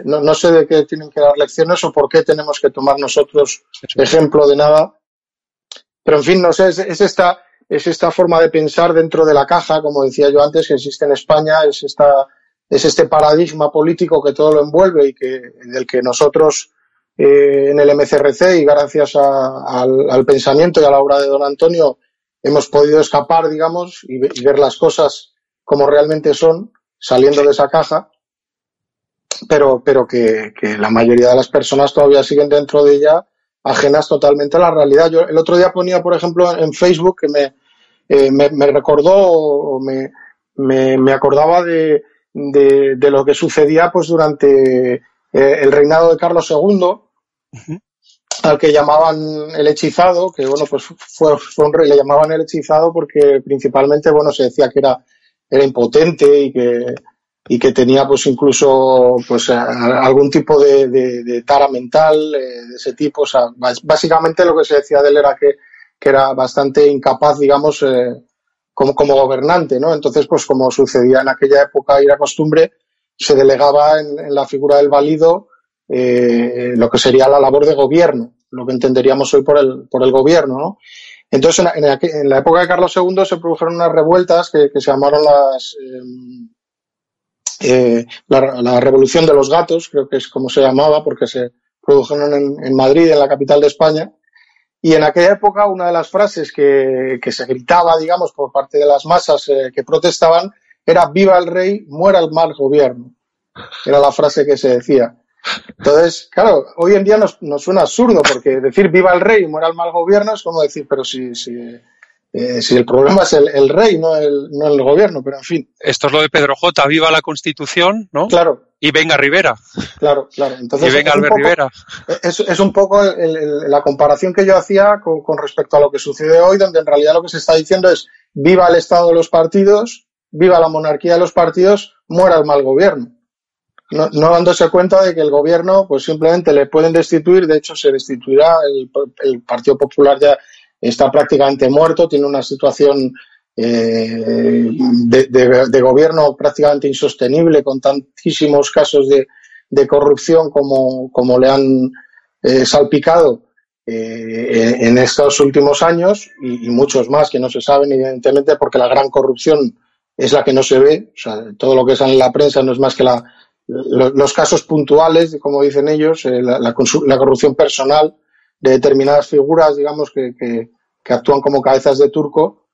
no, sé de qué tienen que dar lecciones o por qué tenemos que tomar nosotros ejemplo de nada. Pero en fin, no sé, es esta es esta forma de pensar dentro de la caja, como decía yo antes, que existe en España, es esta es este paradigma político que todo lo envuelve y que del que nosotros eh, en el MCRC y gracias al, pensamiento y a la obra de don Antonio hemos podido escapar, digamos, y, ver las cosas como realmente son, saliendo de esa caja, pero, pero que, la mayoría de las personas todavía siguen dentro de ella ajenas totalmente a la realidad. Yo el otro día ponía, por ejemplo, en Facebook que me, eh, me, recordó, me, me, acordaba de, de, lo que sucedía pues durante eh, el reinado de Carlos II, al que llamaban el hechizado, que bueno, pues fue, fue un rey, le llamaban el hechizado porque principalmente, bueno, se decía que era, era impotente y que, y que tenía pues incluso pues algún tipo de, de, tara mental eh, de ese tipo. Básicamente lo que se decía de él era que, que era bastante incapaz, digamos, eh, como, como gobernante, ¿no? Entonces, pues como sucedía en aquella época y era costumbre, se delegaba en, la figura del válido eh, lo que sería la labor de gobierno, lo que entenderíamos hoy por el, por el gobierno, ¿no? Entonces, en la, en la, época de Carlos II se produjeron unas revueltas que, que se llamaron las, eh, la, Revolución de los Gatos, creo que es como se llamaba, porque se produjeron en, Madrid, en la capital de España. Y en aquella época una de las frases que, se gritaba, digamos, por parte de las masas eh, que protestaban era viva el rey, muera el mal gobierno. Era la frase que se decía. Entonces, claro, hoy en día nos, suena absurdo porque decir viva el rey, muera el mal gobierno es como decir, pero si, si eh, si el problema es el, rey, no el, no el gobierno, pero en fin. Esto es lo de Pedro J. Viva la Constitución, ¿no? Claro. Y venga Rivera. Claro, claro. Entonces, y venga Albert Rivera. Es, es, un poco la comparación que yo hacía con, con, respecto a lo que sucede hoy, donde en realidad lo que se está diciendo es viva el Estado de los partidos, viva la monarquía de los partidos, muera el mal gobierno. No, no, dándose cuenta de que el gobierno pues simplemente le pueden destituir, de hecho se destituirá, el, el Partido Popular ya está prácticamente muerto, tiene una situación eh, de, gobierno prácticamente insostenible, con tantísimos casos de, corrupción como, como, le han eh, salpicado eh, en estos últimos años y, muchos más que no se saben, evidentemente, porque la gran corrupción es la que no se ve. O sea, todo lo que sale en la prensa no es más que la, los, casos puntuales, como dicen ellos, la, la, corrupción personal de determinadas figuras, digamos, que, que, actúan como cabezas de turco,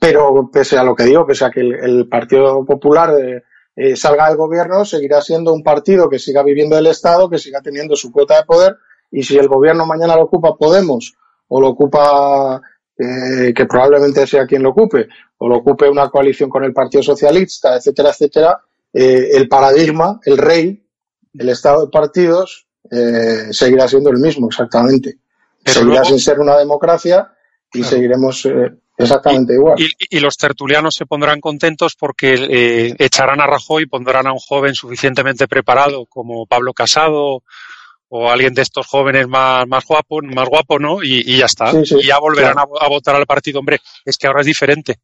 pero pese a lo que digo, pese a que el, Partido Popular eh, eh, salga del gobierno, seguirá siendo un partido que siga viviendo del Estado, que siga teniendo su cuota de poder, y si el gobierno mañana lo ocupa Podemos, o lo ocupa, eh, que probablemente sea quien lo ocupe, o lo ocupe una coalición con el Partido Socialista, etcétera, etcétera, el paradigma, el rey, el Estado de partidos, eh, seguirá siendo el mismo, exactamente. seguirá sin ser una democracia y seguiremos eh, exactamente igual. Y, los tertulianos se pondrán contentos porque eh, echarán a Rajoy y pondrán a un joven suficientemente preparado como Pablo Casado o alguien de estos jóvenes más, más guapo, más guapo, ¿no? Y, ya está. y ya volverán a, votar al partido. Hombre, es que ahora es diferente.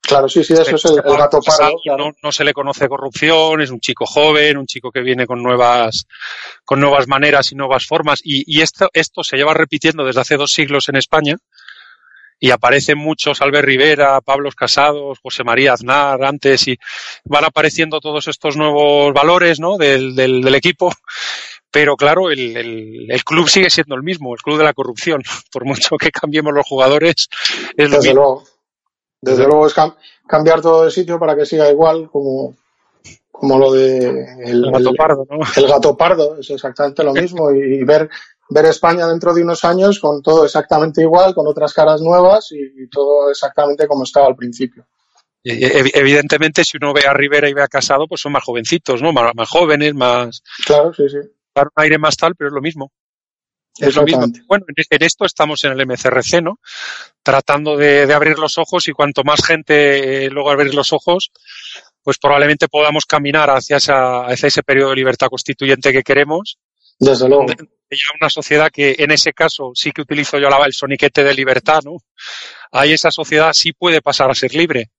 Claro, sí, sí, eso es el, gato pardo. No, se le conoce corrupción, es un chico joven, un chico que viene con nuevas, con nuevas maneras y nuevas formas. Y, y esto, esto se lleva repitiendo desde hace dos siglos en España y aparecen muchos, Albert Rivera, Pablos Casados, José María Aznar antes y van apareciendo todos estos nuevos valores ¿no? del, del, equipo. Pero claro, el, el, club sigue siendo el mismo, el club de la corrupción. Por mucho que cambiemos los jugadores, es Desde Luego. Desde luego es cambiar todo de sitio para que siga igual como, como lo de el, gato pardo, ¿no? El gato pardo, es exactamente lo mismo y ver ver España dentro de unos años con todo exactamente igual, con otras caras nuevas y, todo exactamente como estaba al principio. Evidentemente, si uno ve a Rivera y ve a Casado, pues son más jovencitos, ¿no? Más, jóvenes, más. Claro, sí, sí. Dar un aire más tal, pero es lo mismo. Es lo mismo. Bueno, en esto estamos en el MCRC, ¿no? Tratando de, abrir los ojos y cuanto más gente eh, luego abrir los ojos, pues probablemente podamos caminar hacia, hacia ese periodo de libertad constituyente que queremos desde luego. Una sociedad que en ese caso sí que utilizo yo el soniquete de libertad, ¿no? Ahí esa sociedad sí puede pasar a ser libre,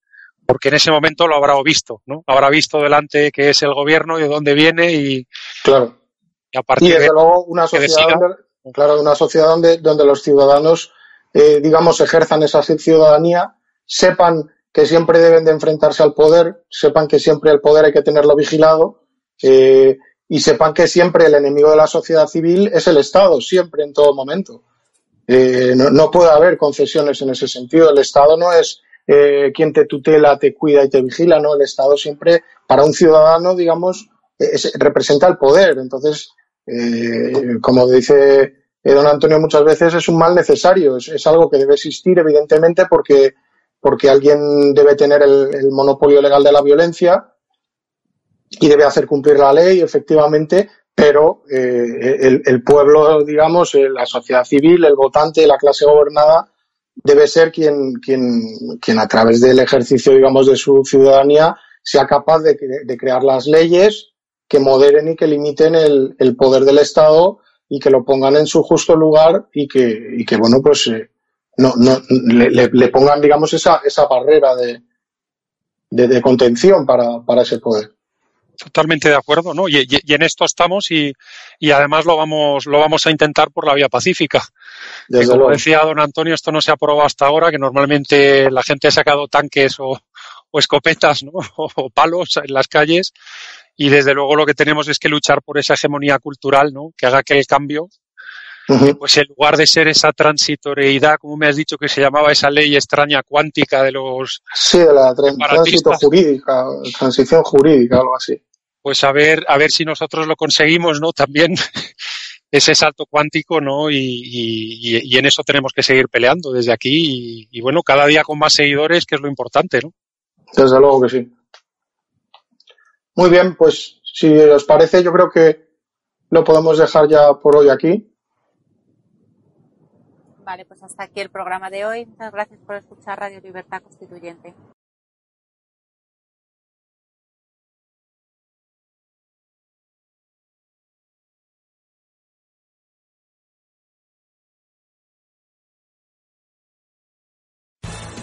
porque en ese momento lo habrá visto, ¿no? Habrá visto delante que es el gobierno y de dónde viene y. Claro. Y, a partir desde luego una sociedad, donde, claro, una sociedad donde, donde los ciudadanos, eh, digamos, ejerzan esa ciudadanía, sepan que siempre deben de enfrentarse al poder, sepan que siempre el poder hay que tenerlo vigilado, eh, y sepan que siempre el enemigo de la sociedad civil es el Estado, siempre, en todo momento. Eh, no, puede haber concesiones en ese sentido. El Estado no es quien te tutela, te cuida y te vigila, no. El Estado siempre, para un ciudadano, digamos, representa el poder. Entonces, eh, como dice don Antonio muchas veces, es un mal necesario. Es, algo que debe existir, evidentemente, porque, porque alguien debe tener el monopolio legal de la violencia y debe hacer cumplir la ley, efectivamente, pero eh, el, pueblo, digamos, eh, la sociedad civil, el votante, la clase gobernada, debe ser quien, quien, quien a través del ejercicio, digamos, de su ciudadanía sea capaz de crear las leyes que moderen y que limiten el, el, poder del Estado y que lo pongan en su justo lugar y que, y que bueno, pues eh, no, no, le, le, pongan, digamos, esa, esa barrera de, de, de contención para, para ese poder. Totalmente de acuerdo, ¿no? Y, en esto estamos y, y, además lo vamos, lo vamos a intentar por la vía pacífica. como decía don Antonio, esto no se ha probado hasta ahora, que normalmente la gente ha sacado tanques o, escopetas, ¿no? O, palos en las calles y desde luego lo que tenemos es que luchar por esa hegemonía cultural, ¿no? Que haga que el cambio, pues en lugar de ser esa transitoriedad, como me has dicho que se llamaba esa ley extraña cuántica de los... Sí, de la tránsito jurídica, transición jurídica, algo así pues a ver, a ver si nosotros lo conseguimos, ¿no? También ese salto cuántico, ¿no? Y, en eso tenemos que seguir peleando desde aquí y, bueno, cada día con más seguidores, que es lo importante, ¿no? Desde luego que sí. Muy bien, pues si os parece, yo creo que lo podemos dejar ya por hoy aquí. Vale, pues hasta aquí el programa de hoy. Muchas gracias por escuchar Radio Libertad Constituyente.